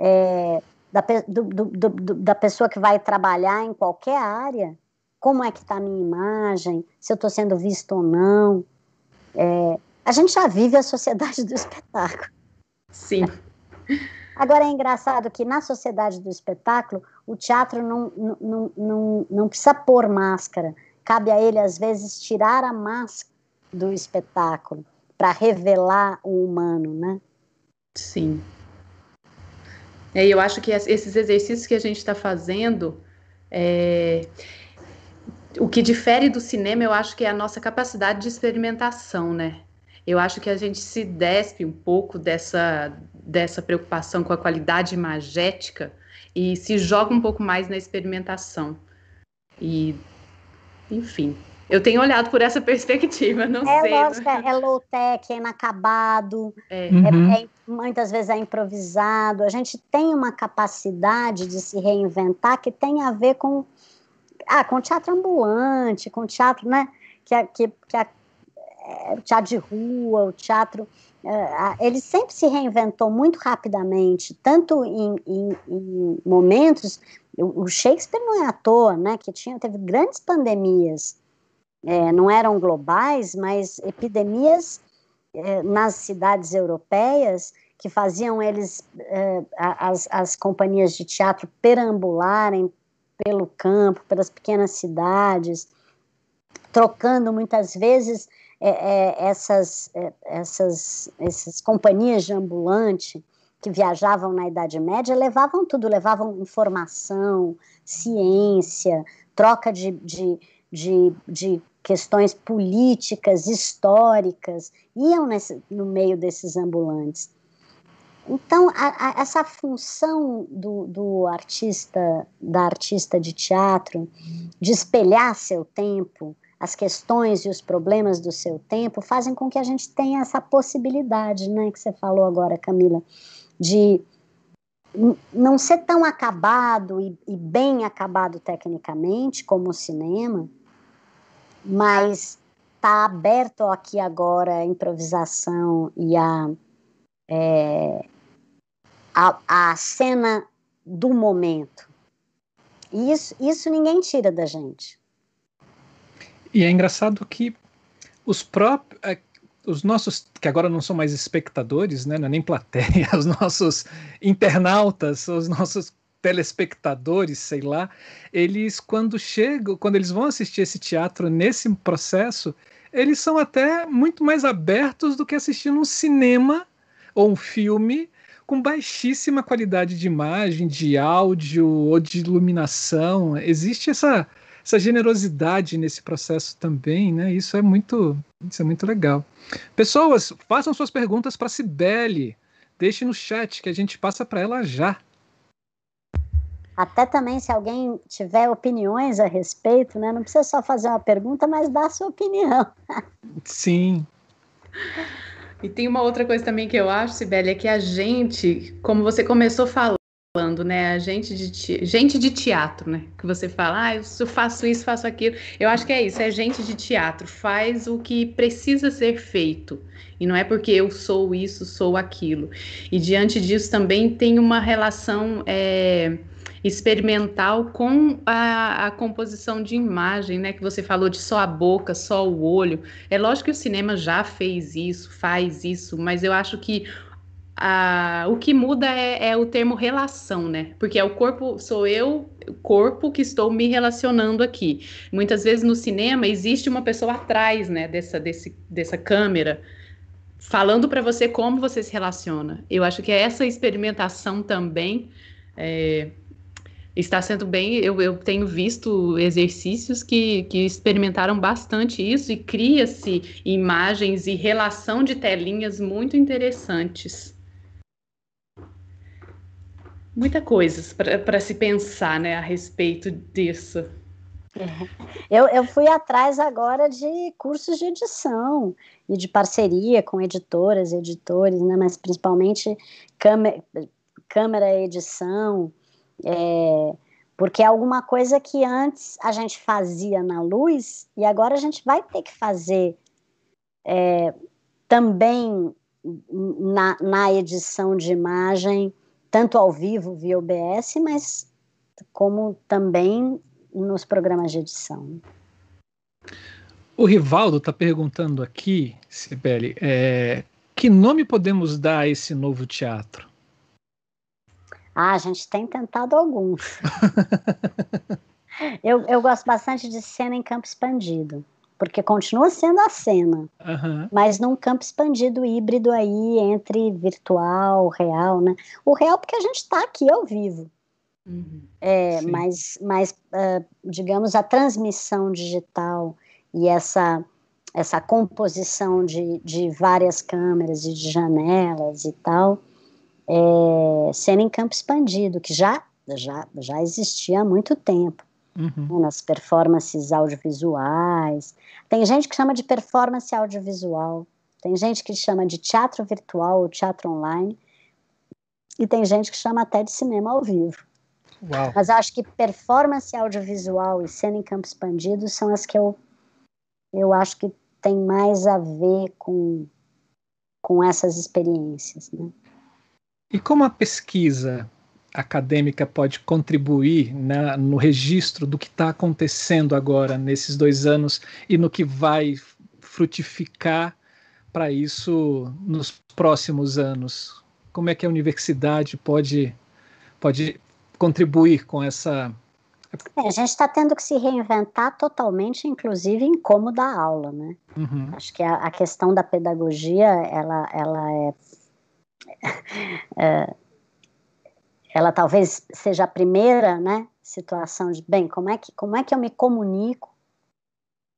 é, da, do, do, do, da pessoa que vai trabalhar em qualquer área, como é que está a minha imagem, se eu estou sendo visto ou não. É, a gente já vive a sociedade do espetáculo. Sim. Agora é engraçado que na sociedade do espetáculo, o teatro não, não, não, não precisa pôr máscara. Cabe a ele, às vezes, tirar a máscara do espetáculo para revelar o humano, né? Sim. É, eu acho que esses exercícios que a gente está fazendo, é... o que difere do cinema, eu acho que é a nossa capacidade de experimentação, né? Eu acho que a gente se despe um pouco dessa, dessa preocupação com a qualidade imagética e se joga um pouco mais na experimentação. E, enfim, eu tenho olhado por essa perspectiva, não é, sei. Lógico, né? É low-tech, é inacabado, é. É, uhum. é, muitas vezes é improvisado. A gente tem uma capacidade de se reinventar que tem a ver com, ah, com teatro ambulante, com teatro, né? Que, que, que a, é, o teatro de rua, o teatro. É, ele sempre se reinventou muito rapidamente, tanto em, em, em momentos. O, o Shakespeare não é à toa, né? Que tinha, teve grandes pandemias é, não eram globais, mas epidemias é, nas cidades europeias que faziam eles, é, as, as companhias de teatro perambularem pelo campo, pelas pequenas cidades, trocando muitas vezes é, é, essas, é, essas, essas companhias de ambulante que viajavam na Idade Média levavam tudo, levavam informação, ciência, troca de, de, de, de questões políticas, históricas, iam nesse, no meio desses ambulantes. Então, a, a, essa função do, do, artista, da artista de teatro, de espelhar seu tempo, as questões e os problemas do seu tempo, fazem com que a gente tenha essa possibilidade, né, que você falou agora, Camila, de não ser tão acabado e, e bem acabado tecnicamente como o cinema, mas está aberto aqui agora a improvisação e a, é, a, a, cena do momento. E isso, isso ninguém tira da gente. E é engraçado que os próprios. É, os nossos, que agora não são mais espectadores, né, não é nem plateia, os nossos internautas, os nossos telespectadores, sei lá, eles quando chegam, quando eles vão assistir esse teatro nesse processo, eles são até muito mais abertos do que assistir um cinema ou um filme com baixíssima qualidade de imagem, de áudio ou de iluminação. Existe essa essa generosidade nesse processo também, né? Isso é muito, isso é muito legal. Pessoas, façam suas perguntas para Cibele. Deixe no chat que a gente passa para ela já. Até também, se alguém tiver opiniões a respeito, né? Não precisa só fazer uma pergunta, mas dar a sua opinião. Sim. E tem uma outra coisa também que eu acho, Sibeli, é que a gente, como você começou falando, né? A gente de, gente de teatro, né? Que você fala, ah, eu faço isso, faço aquilo. Eu acho que é isso, é gente de teatro, faz o que precisa ser feito. E não é porque eu sou isso, sou aquilo. E diante disso também tem uma relação. É, experimental com a, a, composição de imagem, né? Que você falou de só a boca, só o olho. É lógico que o cinema já fez isso, faz isso, mas eu acho que a, o que muda é, é, o termo relação, né? Porque é o corpo, sou eu, corpo que estou me relacionando aqui. Muitas vezes no cinema existe uma pessoa atrás, né? Dessa, desse, dessa câmera falando para você como você se relaciona. Eu acho que essa experimentação também é, está sendo bem. Eu, eu tenho visto exercícios que, que experimentaram bastante isso e cria-se imagens e relação de telinhas muito interessantes. Muita coisa para se pensar né, a respeito disso. É. Eu, eu fui atrás agora de cursos de edição e de parceria com editoras, editores, né, mas principalmente câmera, câmera edição, é, porque é alguma coisa que antes a gente fazia na luz e agora a gente vai ter que fazer é, também na, na edição de imagem, tanto ao vivo via OBS, mas como também nos programas de edição. O Rivaldo está perguntando aqui, Sibeli, é, que nome podemos dar a esse novo teatro? Ah, a gente tem tentado alguns. eu, eu gosto bastante de cena em campo expandido, porque continua sendo a cena, uhum. mas num campo expandido híbrido aí entre virtual, real, né? O real porque a gente está aqui ao vivo. Uhum. É, mas, mas uh, digamos, a transmissão digital e essa, essa composição de, de várias câmeras e de janelas e tal, é, cena em campo expandido, que já, já, já existia há muito tempo. Uhum. Né, nas performances audiovisuais. Tem gente que chama de performance audiovisual, tem gente que chama de teatro virtual ou teatro online, e tem gente que chama até de cinema ao vivo. Uau. Mas acho que performance audiovisual e cena em campo expandido são as que eu, eu acho que tem mais a ver com, com essas experiências. Né? E como a pesquisa acadêmica pode contribuir na, no registro do que está acontecendo agora nesses dois anos e no que vai frutificar para isso nos próximos anos? Como é que a universidade pode, pode contribuir com essa. É, a gente está tendo que se reinventar totalmente, inclusive em como dar aula, né? Uhum. Acho que a, a, questão da pedagogia, ela, ela é, é, ela talvez seja a primeira, né, situação de, bem, como é que, como é que eu me comunico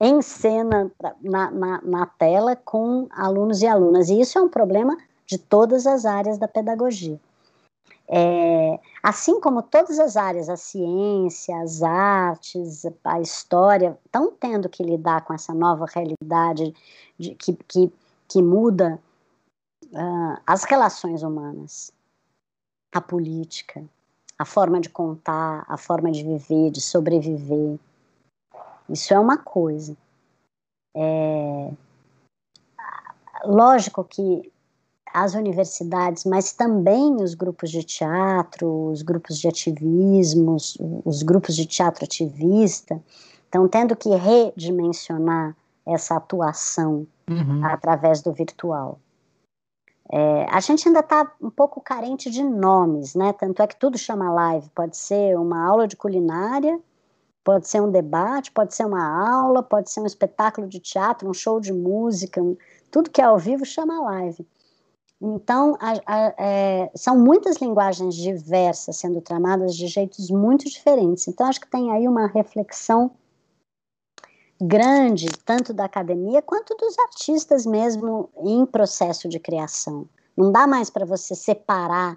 em cena, na, na, na tela, com alunos e alunas? E isso é um problema de todas as áreas da pedagogia. É, assim como todas as áreas, a ciência, as artes, a história, estão tendo que lidar com essa nova realidade de, que, que, que muda uh, as relações humanas, a política, a forma de contar, a forma de viver, de sobreviver. Isso é uma coisa. É, lógico que as universidades, mas também os grupos de teatro, os grupos de ativismo, os grupos de teatro ativista, estão tendo que redimensionar essa atuação uhum. através do virtual. É, a gente ainda está um pouco carente de nomes, né? Tanto é que tudo chama live. Pode ser uma aula de culinária, pode ser um debate, pode ser uma aula, pode ser um espetáculo de teatro, um show de música, tudo que é ao vivo chama live. Então, a, a, é, são muitas linguagens diversas sendo tramadas de jeitos muito diferentes. Então, acho que tem aí uma reflexão grande, tanto da academia quanto dos artistas mesmo em processo de criação. Não dá mais para você separar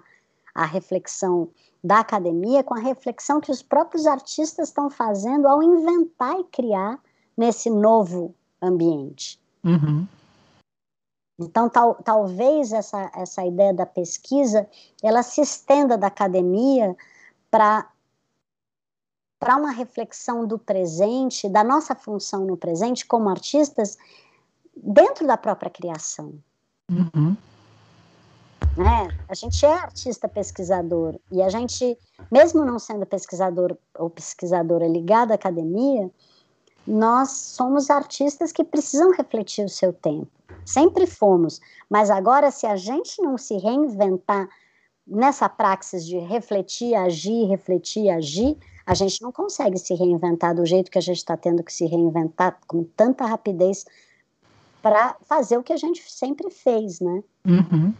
a reflexão da academia com a reflexão que os próprios artistas estão fazendo ao inventar e criar nesse novo ambiente. Uhum. Então, tal, talvez essa, essa ideia da pesquisa ela se estenda da academia para para uma reflexão do presente, da nossa função no presente como artistas, dentro da própria criação. Uhum. Né? A gente é artista pesquisador e a gente, mesmo não sendo pesquisador ou pesquisadora ligada à academia, nós somos artistas que precisam refletir o seu tempo. Sempre fomos. Mas agora, se a gente não se reinventar nessa praxis de refletir, agir, refletir, agir, a gente não consegue se reinventar do jeito que a gente está tendo que se reinventar com tanta rapidez para fazer o que a gente sempre fez, né? Uhum.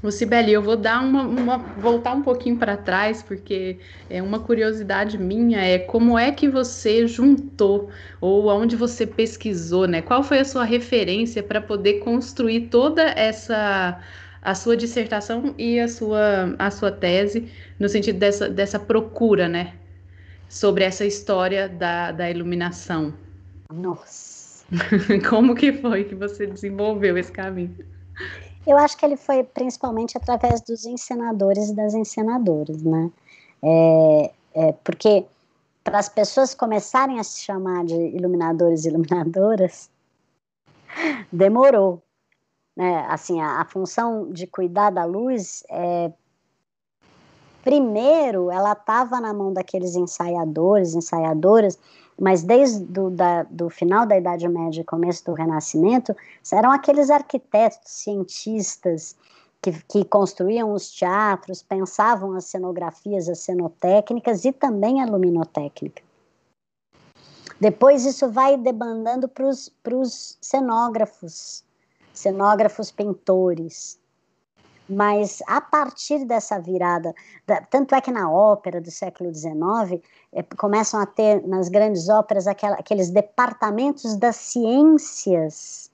Lucibeli, eu vou dar uma, uma voltar um pouquinho para trás, porque é uma curiosidade minha é como é que você juntou ou aonde você pesquisou, né? Qual foi a sua referência para poder construir toda essa a sua dissertação e a sua, a sua tese no sentido dessa, dessa procura, né? Sobre essa história da, da iluminação. Nossa! Como que foi que você desenvolveu esse caminho? Eu acho que ele foi principalmente através dos encenadores e das encenadoras, né? É, é, porque para as pessoas começarem a se chamar de iluminadores e iluminadoras, demorou. Né? Assim, a, a, função de cuidar da luz, é, primeiro, ela estava na mão daqueles ensaiadores, ensaiadoras, mas desde do, da, do final da Idade Média e começo do Renascimento, eram aqueles arquitetos, cientistas, que, que, construíam os teatros, pensavam as cenografias, as cenotécnicas e também a luminotécnica. Depois isso vai debandando para os cenógrafos, cenógrafos pintores. Mas a partir dessa virada, da, tanto é que na ópera do século XIX, é, começam a ter nas grandes óperas aquela, aqueles departamentos das ciências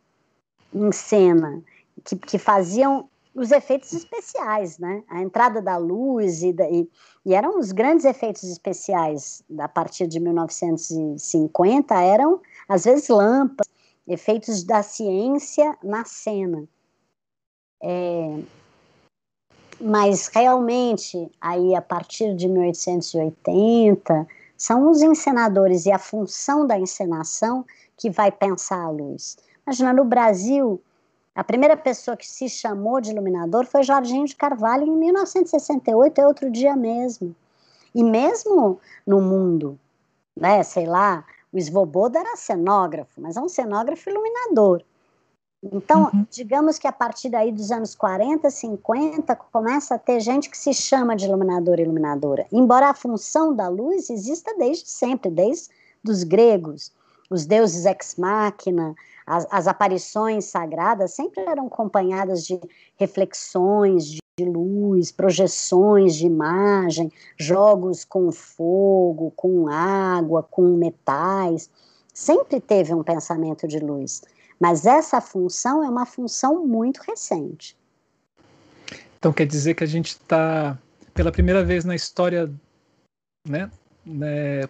em cena, que, que faziam os efeitos especiais, né? A entrada da luz e, da, e, e, eram os grandes efeitos especiais a partir de 1950 eram às vezes lâmpadas, efeitos da ciência na cena. É, mas realmente aí a partir de 1880 são os encenadores e a função da encenação que vai pensar a luz. Imagina no Brasil a primeira pessoa que se chamou de iluminador foi Jorginho de Carvalho em 1968, é outro dia mesmo. E mesmo no mundo, né, sei lá, o Svoboda era cenógrafo, mas é um cenógrafo iluminador. Então, uhum. digamos que a partir daí dos anos 40, 50, começa a ter gente que se chama de iluminador e iluminadora. Embora a função da luz exista desde sempre, desde os gregos, os deuses ex machina, as, as aparições sagradas sempre eram acompanhadas de reflexões, de de luz, projeções de imagem, jogos com fogo, com água, com metais. Sempre teve um pensamento de luz. Mas essa função é uma função muito recente. Então quer dizer que a gente está, pela primeira vez na história, né, né,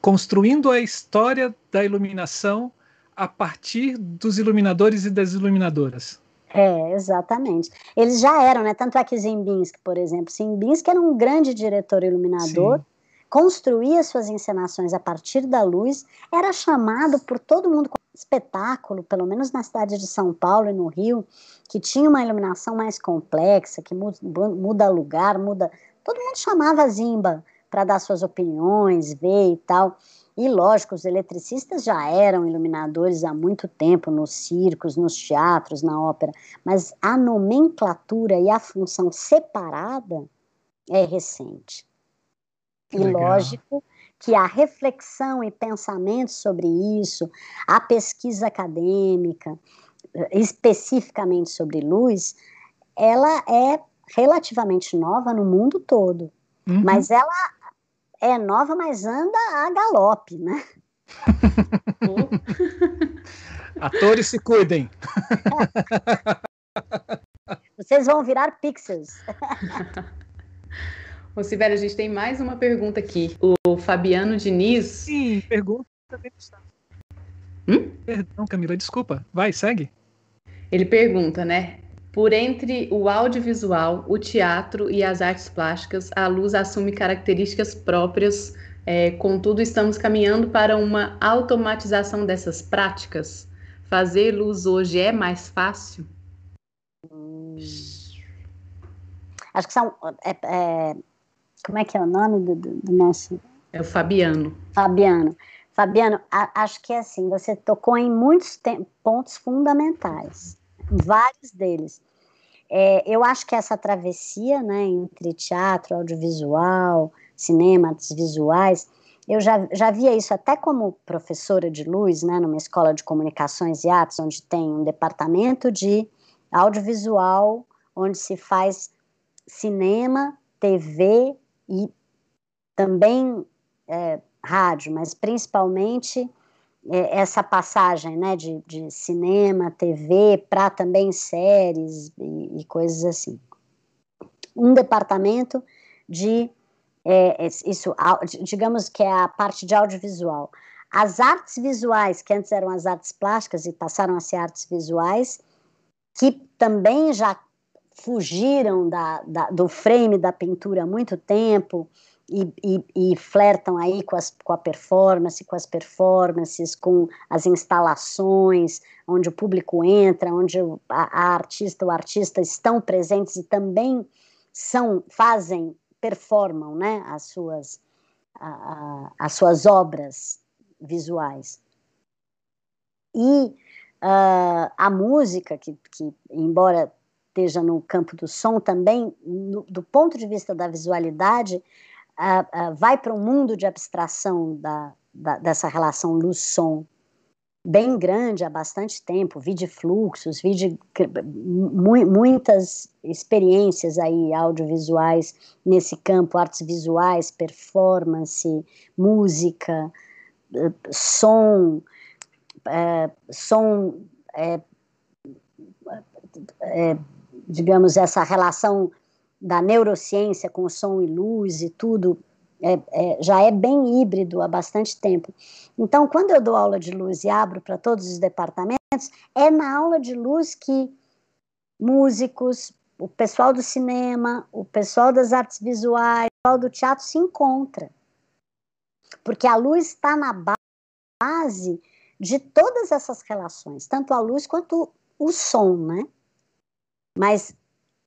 construindo a história da iluminação a partir dos iluminadores e das iluminadoras. É, exatamente. Eles já eram, né? Tanto é que Zimbinski, por exemplo, Zimbinski era um grande diretor iluminador, Sim. construía suas encenações a partir da luz, era chamado por todo mundo como espetáculo, pelo menos na cidade de São Paulo e no Rio, que tinha uma iluminação mais complexa, que muda, lugar, muda. Todo mundo chamava Zimba para dar suas opiniões, ver e tal. E lógico, os eletricistas já eram iluminadores há muito tempo nos circos, nos teatros, na ópera, mas a nomenclatura e a função separada é recente. e legal. lógico que a reflexão e pensamento sobre isso, a pesquisa acadêmica, especificamente sobre luz, ela é relativamente nova no mundo todo. Uhum. Mas ela é nova, mas anda a galope, né? Atores se cuidem. Vocês vão virar pixels. Ô, Sibeli, a gente tem mais uma pergunta aqui. O Fabiano Diniz. Sim, pergunta Hum? Perdão, Camila, desculpa. Vai, segue. Ele pergunta, né? Por entre o audiovisual, o teatro e as artes plásticas, a luz assume características próprias, é, contudo, estamos caminhando para uma automatização dessas práticas. Fazer luz hoje é mais fácil? Hum. Acho que são. É, é, como é que é o nome do, do, do nosso. É o Fabiano. Fabiano. Fabiano, a, acho que é assim, você tocou em muitos pontos fundamentais vários deles. É, eu acho que essa travessia né, entre teatro, audiovisual, cinema, artes visuais, eu já, já via isso até como professora de luz, né, numa escola de comunicações e artes, onde tem um departamento de audiovisual, onde se faz cinema, TV e também é, rádio, mas principalmente essa passagem né, de, de cinema, TV, para também séries e, e, coisas assim. Um departamento de, é, isso, digamos que é a parte de audiovisual. As artes visuais, que antes eram as artes plásticas e passaram a ser artes visuais, que também já fugiram da, da, do frame da pintura há muito tempo e, e, flertam aí com, as, com a performance, com as performances, com as instalações, onde o público entra, onde a, a artista, o artista estão presentes e também são, fazem, performam, né, as suas, a, a, as suas obras visuais. E uh, a música, que, que embora esteja no campo do som também, no, do ponto de vista da visualidade, uh, uh, vai para um mundo de abstração da, da, dessa relação luz-som bem grande há bastante tempo, vi de fluxos, vi de mu muitas experiências aí audiovisuais nesse campo, artes visuais, performance, música, eh, som, é, som, é, é, digamos, essa relação da neurociência com som e luz e tudo, é, é, já é bem híbrido há bastante tempo. Então, quando eu dou aula de luz e abro para todos os departamentos, é na aula de luz que músicos, o pessoal do cinema, o pessoal das artes visuais, o pessoal do teatro se encontra. Porque a luz está na base de todas essas relações, tanto a luz quanto o som, né? Mas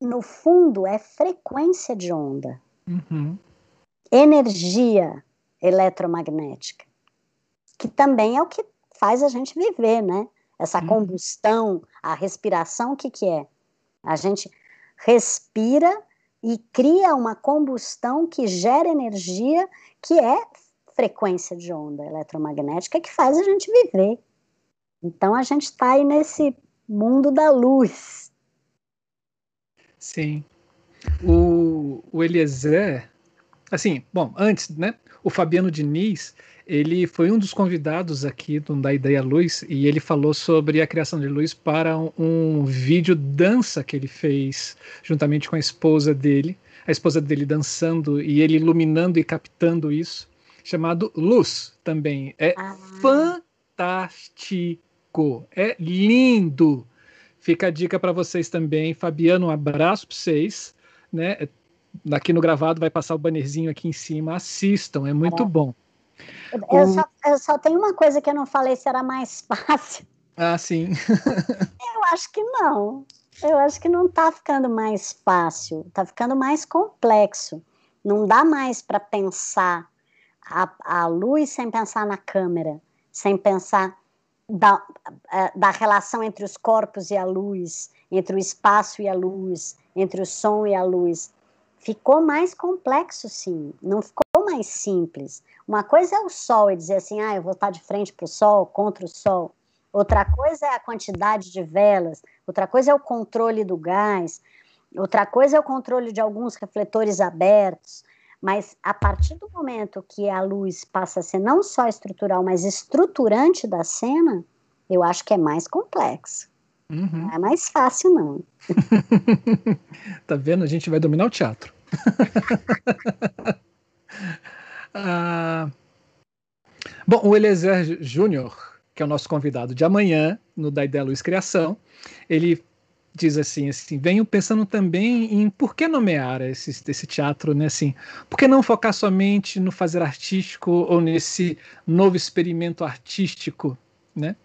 no fundo, é frequência de onda, uhum. energia eletromagnética, que também é o que faz a gente viver, né? Essa uhum. combustão, a respiração, o que, que é? A gente respira e cria uma combustão que gera energia, que é frequência de onda eletromagnética, que faz a gente viver. Então a gente está aí nesse mundo da luz, Sim. O, o Eliezer, assim, bom, antes, né? O Fabiano Diniz, ele foi um dos convidados aqui do Da Ideia Luz e ele falou sobre a criação de luz para um, um vídeo dança que ele fez juntamente com a esposa dele, a esposa dele dançando e ele iluminando e captando isso, chamado Luz também. É ah. fantástico, é lindo. Fica a dica para vocês também. Fabiano, um abraço para vocês. Né? Aqui no gravado vai passar o bannerzinho aqui em cima. Assistam, é muito é. bom. Eu, o... só, eu só tenho uma coisa que eu não falei se era mais fácil. Ah, sim. eu acho que não. Eu acho que não está ficando mais fácil, está ficando mais complexo. Não dá mais para pensar a, a luz sem pensar na câmera, sem pensar da, é, da relação entre os corpos e a luz, entre o espaço e a luz, entre o som e a luz. Ficou mais complexo, sim, não ficou mais simples. Uma coisa é o sol e dizer assim, ah, eu vou estar de frente para o sol, contra o sol. Outra coisa é a quantidade de velas, outra coisa é o controle do gás, outra coisa é o controle de alguns refletores abertos. Mas a partir do momento que a luz passa a ser não só estrutural, mas estruturante da cena, eu acho que é mais complexo. Uhum. Não é mais fácil, não. tá vendo? A gente vai dominar o teatro. ah, bom, o Eliezer Júnior, que é o nosso convidado de amanhã, no Da Ideia Luz Criação, ele diz assim, assim, venho pensando também em por que nomear esse, esse teatro, né, assim, por que não focar somente no fazer artístico ou nesse novo experimento artístico, né?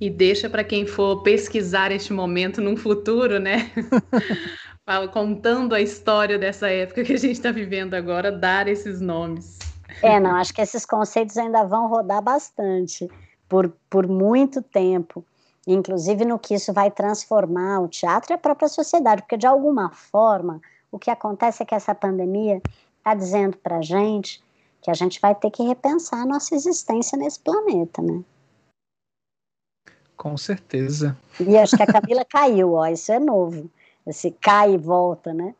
E deixa para quem for pesquisar este momento num futuro, né? Contando a história dessa época que a gente está vivendo agora, dar esses nomes. É, não, acho que esses conceitos ainda vão rodar bastante por, por muito tempo inclusive no que isso vai transformar o teatro e a própria sociedade, porque de alguma forma o que acontece é que essa pandemia está dizendo para a gente que a gente vai ter que repensar a nossa existência nesse planeta, né? Com certeza. E acho que a Camila caiu, ó, isso é novo. Esse cai e volta, né?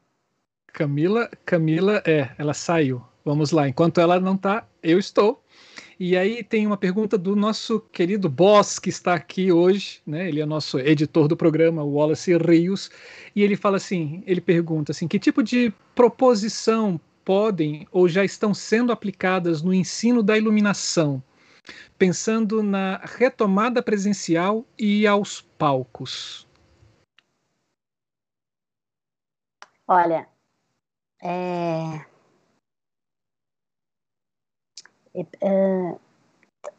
Camila, Camila, é, ela saiu. Vamos lá, enquanto ela não está, eu estou. E aí tem uma pergunta do nosso querido boss que está aqui hoje, né? Ele é nosso editor do programa, Wallace Rios, e ele fala assim, ele pergunta assim, que tipo de proposição podem ou já estão sendo aplicadas no ensino da iluminação, pensando na retomada presencial e aos palcos? Olha, é...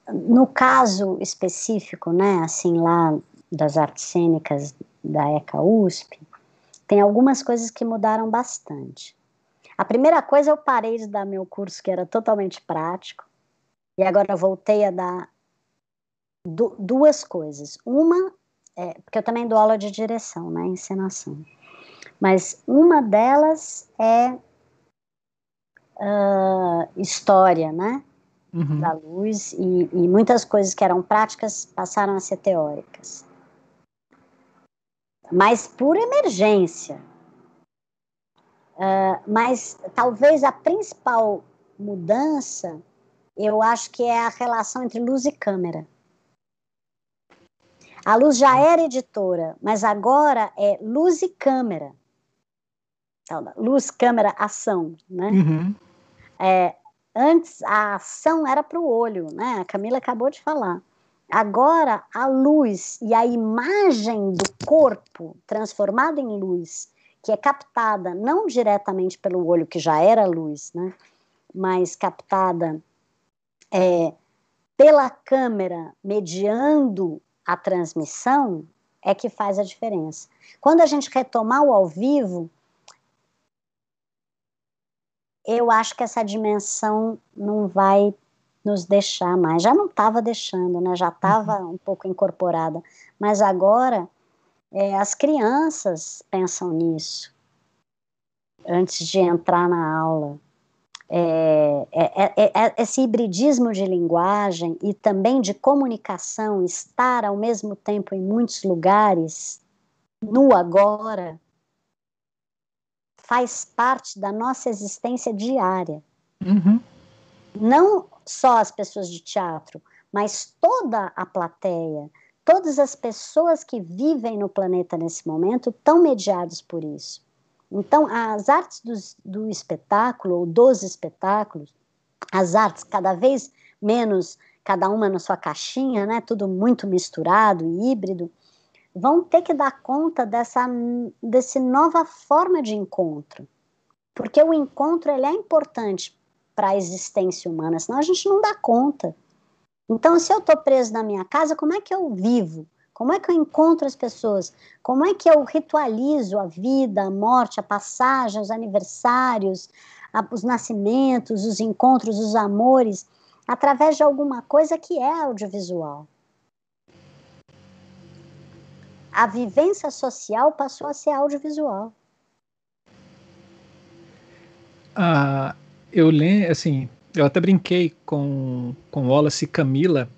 No caso específico, né, assim lá das artes cênicas da ECA USP, tem algumas coisas que mudaram bastante. A primeira coisa, eu parei de dar meu curso que era totalmente prático, e agora voltei a dar du duas coisas. Uma, é, porque eu também dou aula de direção, né, encenação. Mas uma delas é uh, história, né? Uhum. Da luz, e, e muitas coisas que eram práticas passaram a ser teóricas. Mas por emergência. Uh, mas talvez a principal mudança, eu acho que é a relação entre luz e câmera. A luz já era editora, mas agora é luz e câmera. Então, luz, câmera, ação, né? Uhum. É, antes a ação era para o olho, né? A Camila acabou de falar. Agora a luz e a imagem do corpo transformada em luz, que é captada não diretamente pelo olho, que já era luz, né? Mas captada é, pela câmera, mediando a transmissão, é que faz a diferença. Quando a gente retomar o ao vivo, eu acho que essa dimensão não vai nos deixar mais. Já não estava deixando, né? Já estava uhum. um pouco incorporada, mas agora é, as crianças pensam nisso antes de entrar na aula. É, é, é, é esse hibridismo de linguagem e também de comunicação, estar ao mesmo tempo em muitos lugares, no agora, faz parte da nossa existência diária. Uhum. Não só as pessoas de teatro, mas toda a plateia, todas as pessoas que vivem no planeta nesse momento estão mediados por isso. Então, as artes do, do espetáculo, ou dos espetáculos, as artes cada vez menos, cada uma na sua caixinha, né, tudo muito misturado e híbrido, vão ter que dar conta dessa desse nova forma de encontro. Porque o encontro ele é importante para a existência humana, senão a gente não dá conta. Então, se eu estou preso na minha casa, como é que eu vivo? Como é que eu encontro as pessoas? Como é que eu ritualizo a vida, a morte, a passagem, os aniversários, a, os nascimentos, os encontros, os amores, através de alguma coisa que é audiovisual? A vivência social passou a ser audiovisual. Ah, eu lembro, assim, eu até brinquei com, com Wallace e Camila.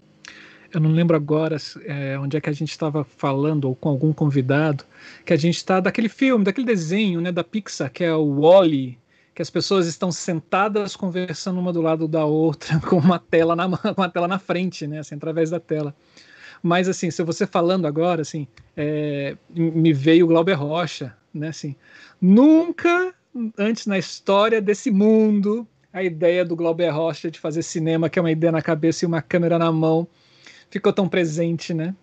Eu não lembro agora é, onde é que a gente estava falando, ou com algum convidado, que a gente está daquele filme, daquele desenho né, da Pixar, que é o Wally, que as pessoas estão sentadas conversando uma do lado da outra, com uma tela na, uma tela na frente, né, assim, através da tela. Mas, assim, se você falando agora, assim, é, me veio o Glauber Rocha, né, assim, nunca antes na história desse mundo a ideia do Glauber Rocha de fazer cinema, que é uma ideia na cabeça e uma câmera na mão, ficou tão presente, né?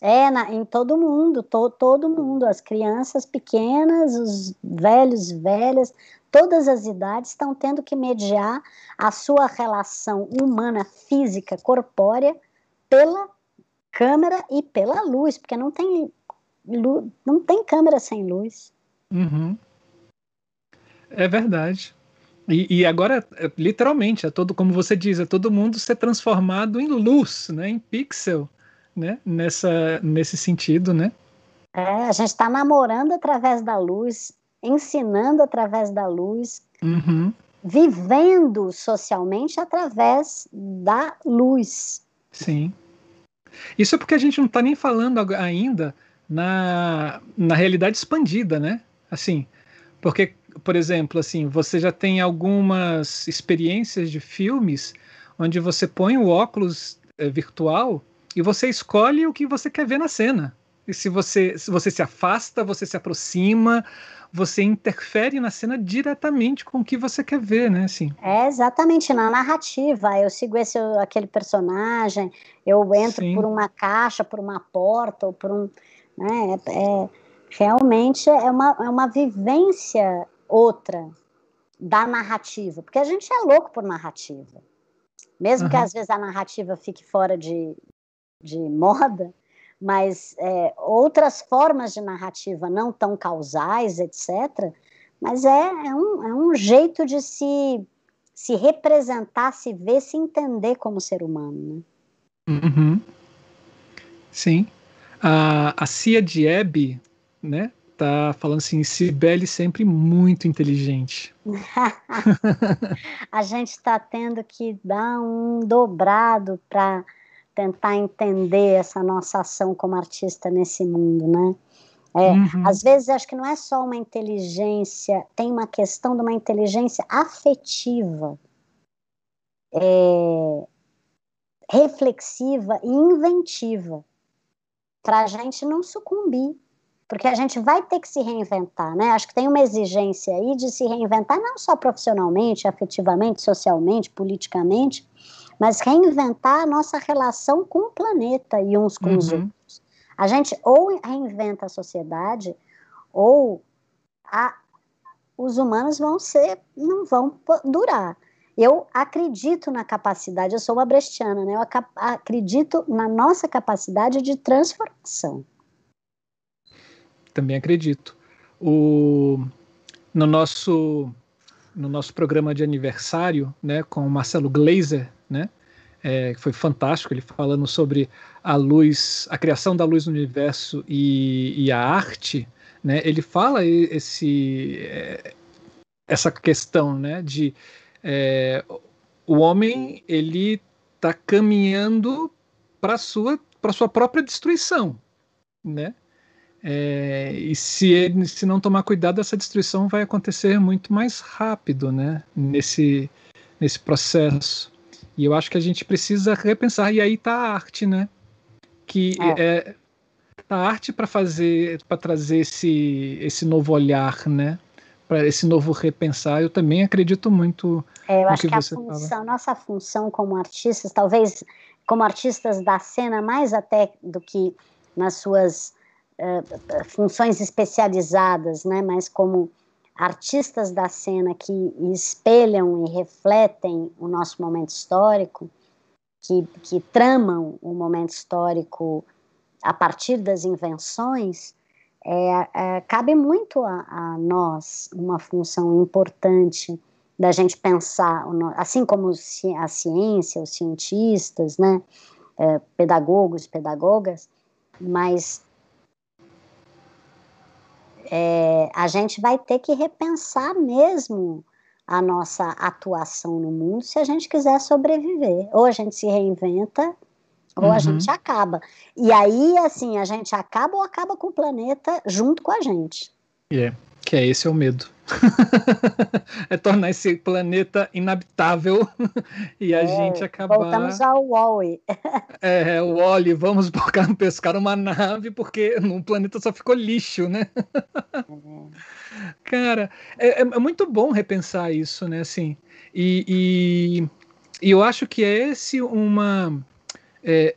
É, na, em todo mundo, to, todo mundo, as crianças pequenas, os velhos velhas, todas as idades estão tendo que mediar a sua relação humana, física, corpórea, pela câmera e pela luz, porque não tem, não tem câmera sem luz. Uhum. É verdade. E, e, agora, é, literalmente, é todo, como você diz, é todo mundo ser transformado em luz, né, em pixel, né, nessa, nesse sentido, né? É, a gente está namorando através da luz, ensinando através da luz, uhum. vivendo socialmente através da luz. Sim. Isso é porque a gente não está nem falando ainda na, na realidade expandida, né? Assim, porque, por exemplo, assim, você já tem algumas experiências de filmes onde você põe o óculos é, virtual e você escolhe o que você quer ver na cena. Se você, se você se afasta, você se aproxima, você interfere na cena diretamente com o que você quer ver, né? Assim. É exatamente na narrativa. Eu sigo esse aquele personagem, eu entro Sim. por uma caixa, por uma porta ou por um, né? É, é, realmente é uma, é uma vivência outra da narrativa, porque a gente é louco por narrativa. Mesmo uhum. que às vezes a narrativa fique fora de, de moda, mas é, outras formas de narrativa não tão causais, etc. Mas é, é, um, é um jeito de se, se representar, se ver, se entender como ser humano. Né? Uhum. Sim. A, a Cia Dieb, né, tá falando assim, Cibele sempre muito inteligente. a gente está tendo que dar um dobrado para tentar entender essa nossa ação como artista nesse mundo, né? É, uhum. Às vezes acho que não é só uma inteligência, tem uma questão de uma inteligência afetiva, é, reflexiva e inventiva, para a gente não sucumbir porque a gente vai ter que se reinventar, né? Acho que tem uma exigência aí de se reinventar não só profissionalmente, afetivamente, socialmente, politicamente, mas reinventar a nossa relação com o planeta e uns com uhum. os outros. A gente ou reinventa a sociedade ou a, os humanos vão ser, não vão durar. Eu acredito na capacidade, eu sou uma brechtiana, né? Eu acredito na nossa capacidade de transformação também acredito. O, no, nosso, no nosso programa de aniversário, né, com o Marcelo Glazer, né, é, foi fantástico, ele falando sobre a luz, a criação da luz no universo e, e a arte, né, ele fala esse, é, essa questão né, de é, o homem ele está caminhando para sua para sua própria destruição, né? É, e se ele se não tomar cuidado, essa destruição vai acontecer muito mais rápido, né? Nesse, nesse processo. E eu acho que a gente precisa repensar. E aí está a arte, né? Que é, é a arte para fazer, para trazer esse, esse novo olhar, né? Para esse novo repensar. Eu também acredito muito. É, eu acho que, que a função, nossa função como artistas, talvez como artistas da cena, mais até do que nas suas uh, funções especializadas, né, mas como artistas da cena que espelham e refletem o nosso momento histórico, que, que tramam o momento histórico a partir das invenções, é, é, cabe muito a, a, nós uma função importante da gente pensar, assim como a ciência, os cientistas, né, é, pedagogos, pedagogas, mas é, a gente vai ter que repensar mesmo a nossa atuação no mundo se a gente quiser sobreviver. Ou a gente se reinventa, ou uhum. a gente acaba. E aí, assim, a gente acaba ou acaba com o planeta junto com a gente. Yeah. Que é esse é o medo. é tornar esse planeta inabitável e a é, gente acabar. Voltamos ao Wally. é, é, o Wally, vamos pescar uma nave porque no planeta só ficou lixo, né? é. Cara, é, é, é, muito bom repensar isso, né? Assim, e, e, e eu acho que é esse uma. É,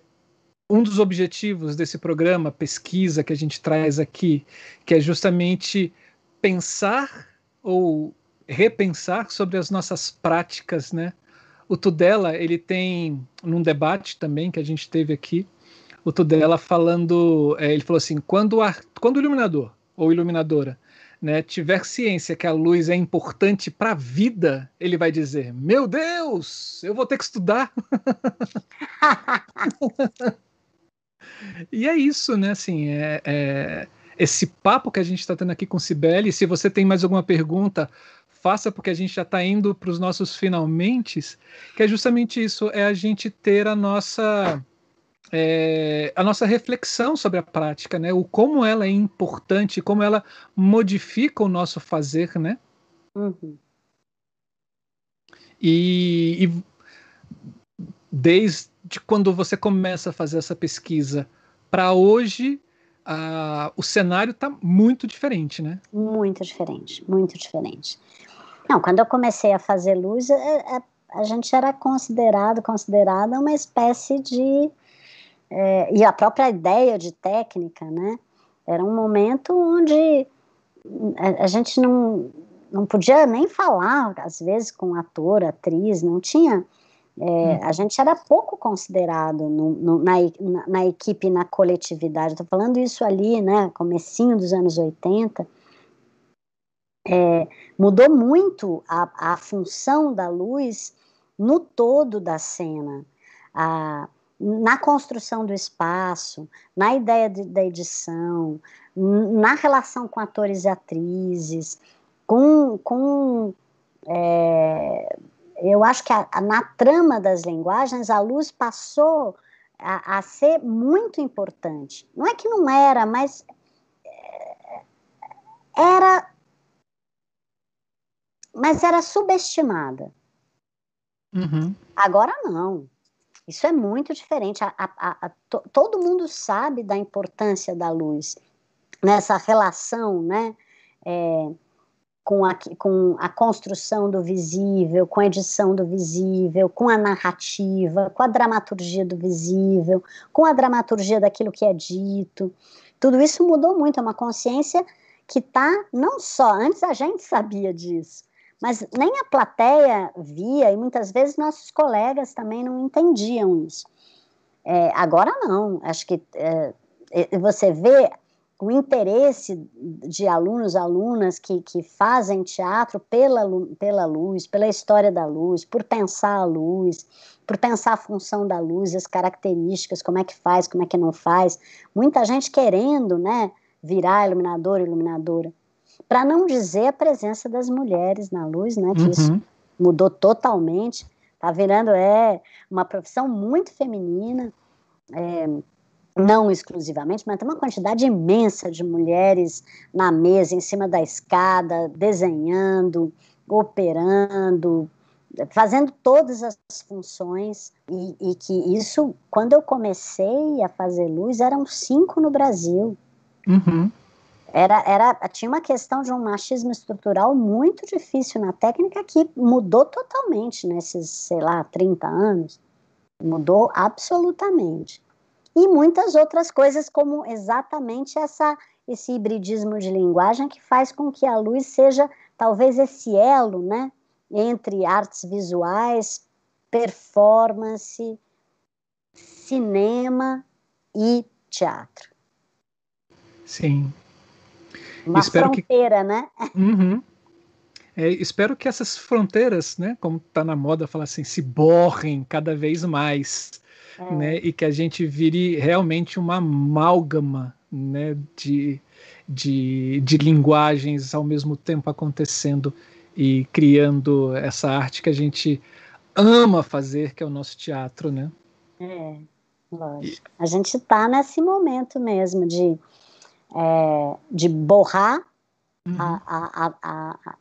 um dos objetivos desse programa, pesquisa que a gente traz aqui, que é justamente pensar ou repensar sobre as nossas práticas, né? O Tudela, ele tem, num debate também que a gente teve aqui, o Tudela falando, é, ele falou assim, quando, a, quando o iluminador ou iluminadora né, tiver ciência que a luz é importante para a vida, ele vai dizer, meu Deus, eu vou ter que estudar. e é isso, né, assim, é, é esse papo que a gente está tendo aqui com Sibeli. Se você tem mais alguma pergunta, faça, porque a gente já está indo para os nossos finalmente, que é justamente isso, é a gente ter a nossa é, a nossa reflexão sobre a prática, né? O como ela é importante, como ela modifica o nosso fazer, né? Uhum. E, e desde quando você começa a fazer essa pesquisa para hoje, uh, o cenário está muito diferente, né? Muito diferente, muito diferente. Não, quando eu comecei a fazer luz, a, é, a, é, a gente era considerado, considerada uma espécie de é, e a própria ideia de técnica, né? Era um momento onde a, a gente não, não podia nem falar, às vezes, com ator, atriz, não tinha. É, hum. A gente era pouco considerado no, no, na, na, na, equipe, na coletividade. Estou falando isso ali, né, comecinho dos anos 80. É, mudou muito a, a função da luz no todo da cena. A, na construção do espaço, na ideia de, da edição, na relação com atores e atrizes, com, com é, eu acho que a, a, na trama das linguagens a luz passou a, a, ser muito importante. Não é que não era, mas é, era, mas era subestimada. Uhum. Agora não. Isso é muito diferente. To, todo mundo sabe da importância da luz nessa relação, né? É, com, a, com a construção do visível, com a edição do visível, com a narrativa, com a dramaturgia do visível, com a dramaturgia daquilo que é dito. Tudo isso mudou muito. É uma consciência que está não só antes a gente sabia disso, mas nem a plateia via, e muitas vezes nossos colegas também não entendiam isso. É, agora não, acho que é, você vê o interesse de alunos, alunas que, que fazem teatro pela, pela luz, pela história da luz, por pensar a luz, por pensar a função da luz, as características, como é que faz, como é que não faz. Muita gente querendo, né, virar iluminador, iluminadora para não dizer a presença das mulheres na luz, né? Que uhum. isso mudou totalmente. Tá virando é uma profissão muito feminina, é, não exclusivamente, mas tem uma quantidade imensa de mulheres na mesa, em cima da escada, desenhando, operando, fazendo todas as funções e, e, que isso, quando eu comecei a fazer luz, eram cinco no Brasil. Uhum. Era, era, tinha uma questão de um machismo estrutural muito difícil na técnica que mudou totalmente nesses, sei lá, 30 anos. Mudou absolutamente. E muitas outras coisas, como exatamente essa, esse hibridismo de linguagem que faz com que a luz seja talvez esse elo né, entre artes visuais, performance, cinema e teatro. Sim, uma espero fronteira, que... né? Uhum. É, espero que essas fronteiras, né, como está na moda falar assim, se borrem cada vez mais, é. né, e que a gente vire realmente uma amálgama, né, de, de, de linguagens ao mesmo tempo acontecendo e criando essa arte que a gente ama fazer, que é o nosso teatro, né? É, lógico. A gente está nesse momento mesmo de é, de borrar, uhum. a, a, a,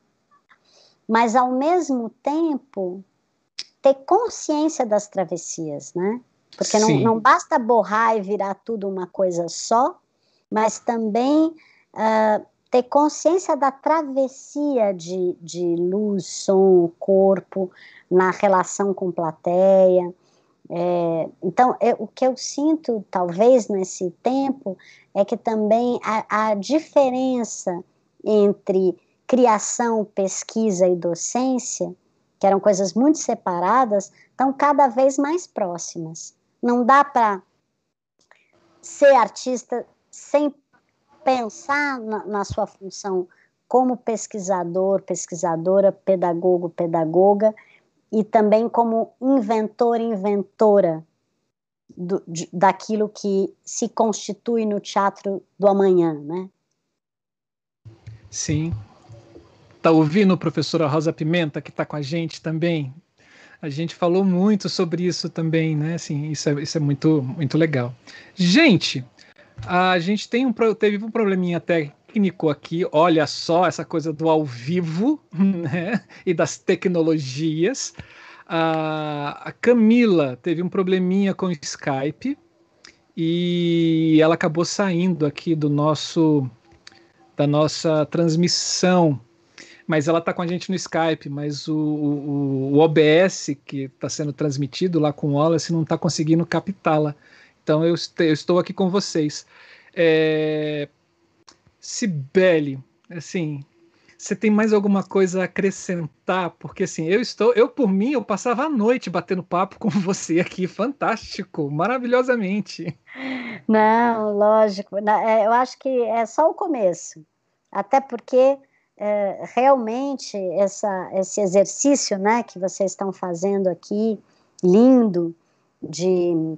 mas ao mesmo tempo ter consciência das travessias, né? Porque não, não, basta borrar e virar tudo uma coisa só, mas também uh, ter consciência da travessia de, de luz, som, corpo, na relação com plateia. É, então, eu, o que eu sinto, talvez, nesse tempo, é que também a, a diferença entre criação, pesquisa e docência, que eram coisas muito separadas, estão cada vez mais próximas. Não dá para ser artista sem pensar na, na, sua função como pesquisador, pesquisadora, pedagogo, pedagoga, e também como inventor, inventora do, de, daquilo que se constitui no teatro do amanhã, né? Sim. Tá ouvindo, professora Rosa Pimenta, que está com a gente também? A gente falou muito sobre isso também, né? Assim, isso é, isso é muito, muito legal. Gente, a gente tem um, teve um probleminha técnico aqui. Olha só essa coisa do ao vivo, né? E das tecnologias. A, a Camila teve um probleminha com o Skype e ela acabou saindo aqui do nosso da nossa transmissão. Mas ela está com a gente no Skype, mas o, o, o OBS que está sendo transmitido lá com o Wallace não está conseguindo captá-la. Então eu, eu, estou aqui com vocês. É, Sibeli, assim, você tem mais alguma coisa a acrescentar? Porque assim, eu estou, eu por mim, eu passava a noite batendo papo com você aqui, fantástico, maravilhosamente. Não, lógico, é, eu acho que é só o começo, até porque é, realmente essa, esse exercício, né, que vocês estão fazendo aqui, lindo, de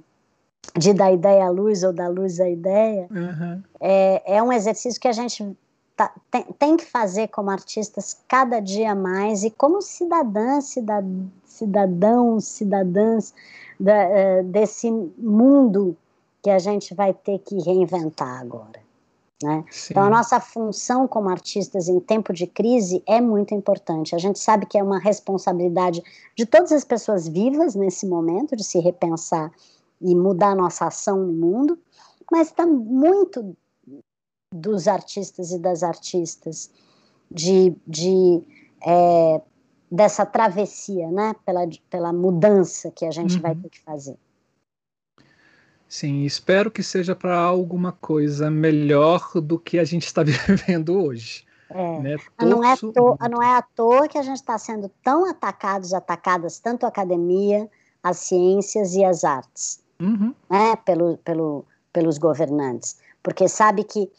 de dar ideia à luz ou da luz à ideia, uhum. é, é um exercício que a gente tá, tem, tem, que fazer como artistas cada dia mais e como cidadãs, cidad, cidadãos, cidadãs da, uh, desse mundo que a gente vai ter que reinventar agora. Né? Então, a nossa função como artistas em tempo de crise é muito importante. A gente sabe que é uma responsabilidade de todas as pessoas vivas nesse momento de se repensar e mudar a nossa ação no mundo, mas está muito dos artistas e das artistas de, de é, dessa travessia, né, pela, pela mudança que a gente uhum. vai ter que fazer. Sim, espero que seja para alguma coisa melhor do que a gente está vivendo hoje. É. Né? Não, é toa, não é à toa que a gente está sendo tão atacados, atacadas tanto a academia, as ciências e as artes, uhum. né? pelo, pelo, pelos governantes, porque sabe que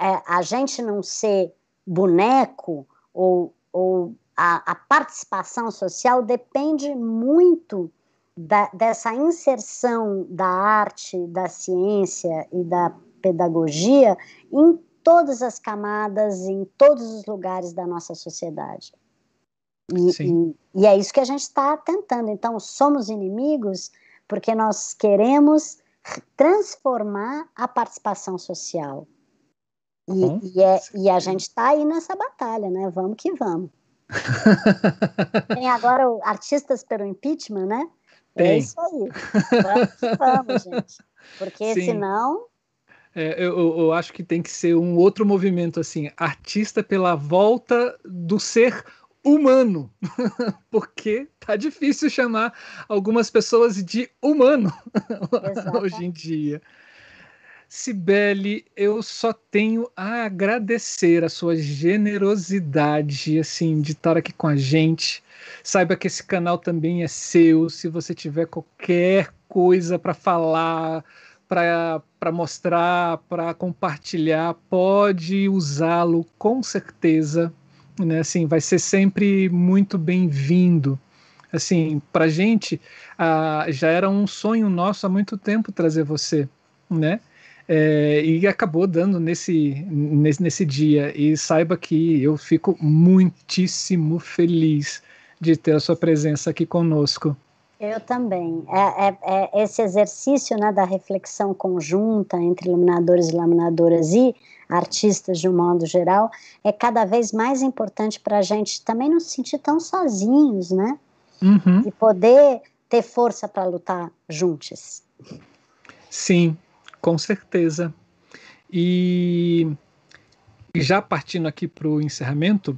é, a gente não ser boneco ou, ou a, a participação social depende muito da, dessa inserção da arte, da ciência e da pedagogia em todas as camadas, em todos os lugares da nossa sociedade. E, e, e é isso que a gente está tentando. Então, somos inimigos porque nós queremos transformar a participação social. E, uhum. e, é, e a gente está aí nessa batalha, né? Vamos que vamos. Tem agora o Artistas pelo Impeachment, né? É Tem. É isso aí. Vamos gente. Porque Sim. senão. É, eu, eu, acho que tem que ser um outro movimento, assim, artista pela volta do ser humano, porque tá difícil chamar algumas pessoas de humano hoje em dia. Cibele, eu só tenho a agradecer a sua generosidade, assim, de estar aqui com a gente. Saiba que esse canal também é seu. Se você tiver qualquer coisa para falar, para mostrar, para compartilhar, pode usá-lo com certeza. Né? Assim, vai ser sempre muito bem-vindo. Assim, para gente ah, já era um sonho nosso há muito tempo trazer você, né? É, e acabou dando nesse, nesse, nesse dia. E saiba que eu fico muitíssimo feliz de ter a sua presença aqui conosco. Eu também. É, é, é esse exercício né, da reflexão conjunta entre iluminadores e iluminadoras e artistas de um modo geral é cada vez mais importante para a gente também não se sentir tão sozinhos, né? Uhum. E poder ter força para lutar juntos. Sim, com certeza. E já partindo aqui para o encerramento,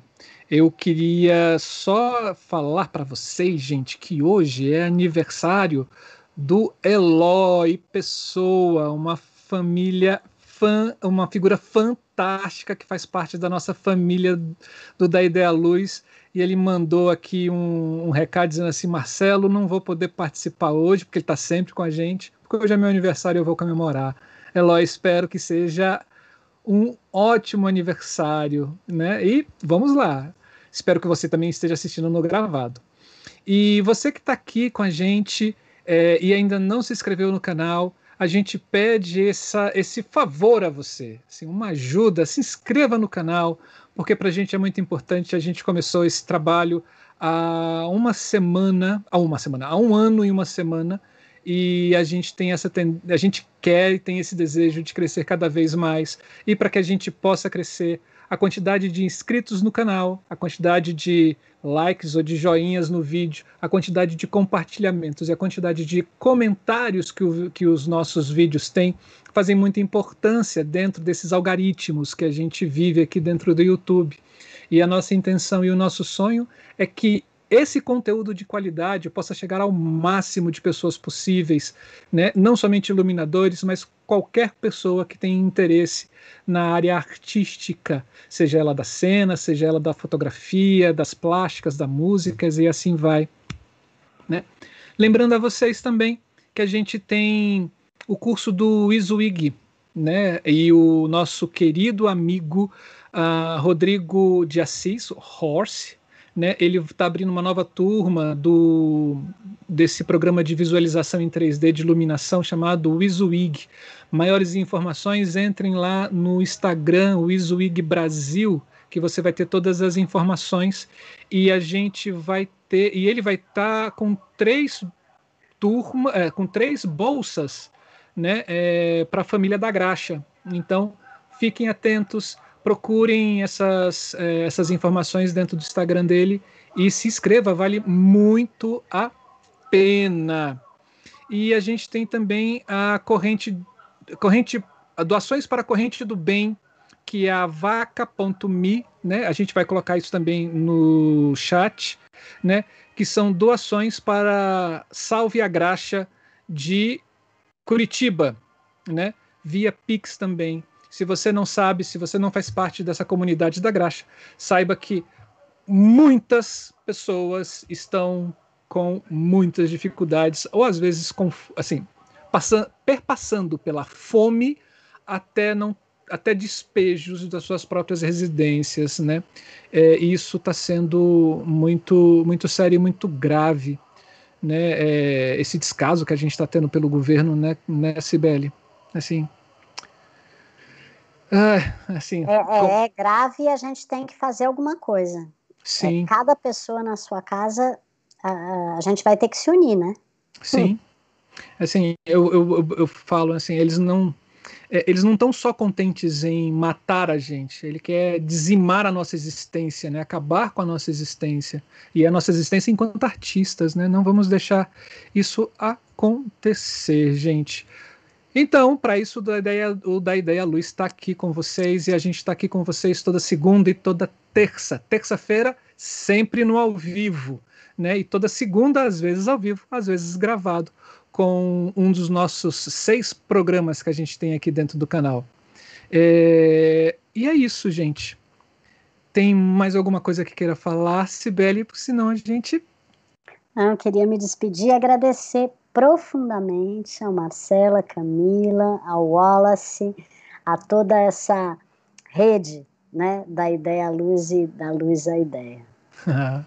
eu queria só falar para vocês, gente, que hoje é aniversário do Eloy Pessoa, uma família fã, uma figura fantástica que faz parte da nossa família do Da Ideia Luz. E ele mandou aqui um, um recado dizendo assim: Marcelo, não vou poder participar hoje, porque ele está sempre com a gente porque hoje é meu aniversário e eu vou comemorar. Eloy, espero que seja um ótimo aniversário, né? E vamos lá. Espero que você também esteja assistindo no gravado. E você que está aqui com a gente é, e ainda não se inscreveu no canal, a gente pede essa, esse favor a você, assim, uma ajuda, se inscreva no canal, porque para a gente é muito importante. A gente começou esse trabalho há uma semana, há uma semana, há um ano e uma semana, e a gente tem essa a gente quer e tem esse desejo de crescer cada vez mais e para que a gente possa crescer a quantidade de inscritos no canal, a quantidade de likes ou de joinhas no vídeo, a quantidade de compartilhamentos e a quantidade de comentários que, o, que os nossos vídeos têm fazem muita importância dentro desses algoritmos que a gente vive aqui dentro do YouTube. E a nossa intenção e o nosso sonho é que esse conteúdo de qualidade possa chegar ao máximo de pessoas possíveis, né? não somente iluminadores, mas qualquer pessoa que tenha interesse na área artística, seja ela da cena, seja ela da fotografia, das plásticas, da música e assim vai. Né? Lembrando a vocês também que a gente tem o curso do Iswig, né? E o nosso querido amigo uh, Rodrigo de Assis, Horse, né? Ele está abrindo uma nova turma do desse programa de visualização em 3D de iluminação chamado Wizwig. Maiores informações entrem lá no Instagram Wizwig Brasil, que você vai ter todas as informações e a gente vai ter e ele vai estar tá com três turma, é, com três bolsas, né, é, para a família da Graxa. Então fiquem atentos procurem essas, é, essas informações dentro do Instagram dele e se inscreva, vale muito a pena. E a gente tem também a corrente, corrente doações para a corrente do bem, que é a vaca.me, né? A gente vai colocar isso também no chat, né? Que são doações para Salve a Graxa de Curitiba, né? Via Pix também. Se você não sabe, se você não faz parte dessa comunidade da graxa, saiba que muitas pessoas estão com muitas dificuldades, ou às vezes com, assim, passando, perpassando pela fome até não até despejos das suas próprias residências, né? É, isso está sendo muito muito sério e muito grave, né? É, esse descaso que a gente está tendo pelo governo, né, né, Sibeli? Assim, ah, assim, é, é, é, grave e a gente tem que fazer alguma coisa. É, Sim. É, cada pessoa na sua casa, a, a, gente vai ter que se unir, né? Sim. Assim, eu, eu, eu falo assim, eles não é, eles não estão só contentes em matar a gente, ele quer dizimar a nossa existência, né? acabar com a nossa existência e a nossa existência enquanto artistas, né? Não vamos deixar isso acontecer, gente. Então, para isso, da ideia, o da Ideia Luz está aqui com vocês e a gente está aqui com vocês toda segunda e toda terça. Terça-feira, sempre no ao vivo, né? E toda segunda, às vezes ao vivo, às vezes gravado, com um dos nossos seis programas que a gente tem aqui dentro do canal. É... E é isso, gente. Tem mais alguma coisa que queira falar, Sibeli? Porque senão a gente. Não, eu queria me despedir e agradecer profundamente ao Marcela, Camila, ao Wallace, a toda essa rede né, da ideia à luz e da luz à ideia.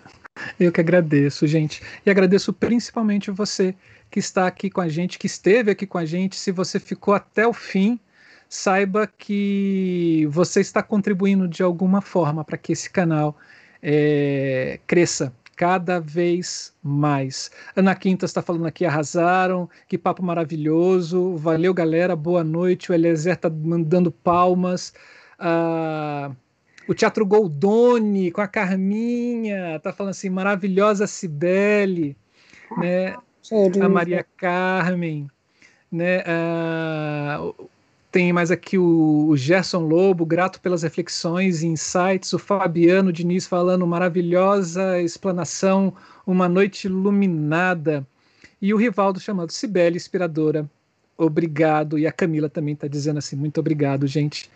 eu que agradeço, gente. E agradeço principalmente você que está aqui com a gente, que esteve aqui com a gente. Se você ficou até o fim, saiba que você está contribuindo de alguma forma para que esse canal é, cresça cada vez mais. Ana Quinta está falando aqui, arrasaram, que papo maravilhoso, valeu galera, boa noite, o Eliezer está mandando palmas, uh, o Teatro Goldoni com a Carminha, está falando assim, maravilhosa Cibele, né? a Maria Carmen, né? Uh, tem mais aqui o, o, Gerson Lobo, grato pelas reflexões e insights. O Fabiano Diniz falando maravilhosa explanação, uma noite iluminada. E o Rivaldo chamando Cibele, inspiradora. Obrigado. E a Camila também está dizendo assim: muito obrigado, gente.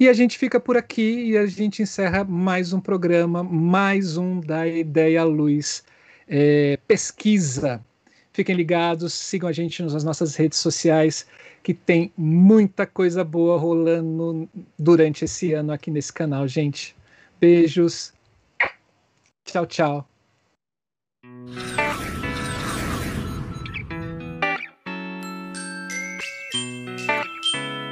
E a gente fica por aqui e a gente encerra mais um programa, mais um da Ideia Luz. É, pesquisa. Fiquem ligados, sigam a gente nas nossas redes sociais que tem muita coisa boa rolando durante esse ano aqui nesse canal, gente. Beijos. Tchau, tchau.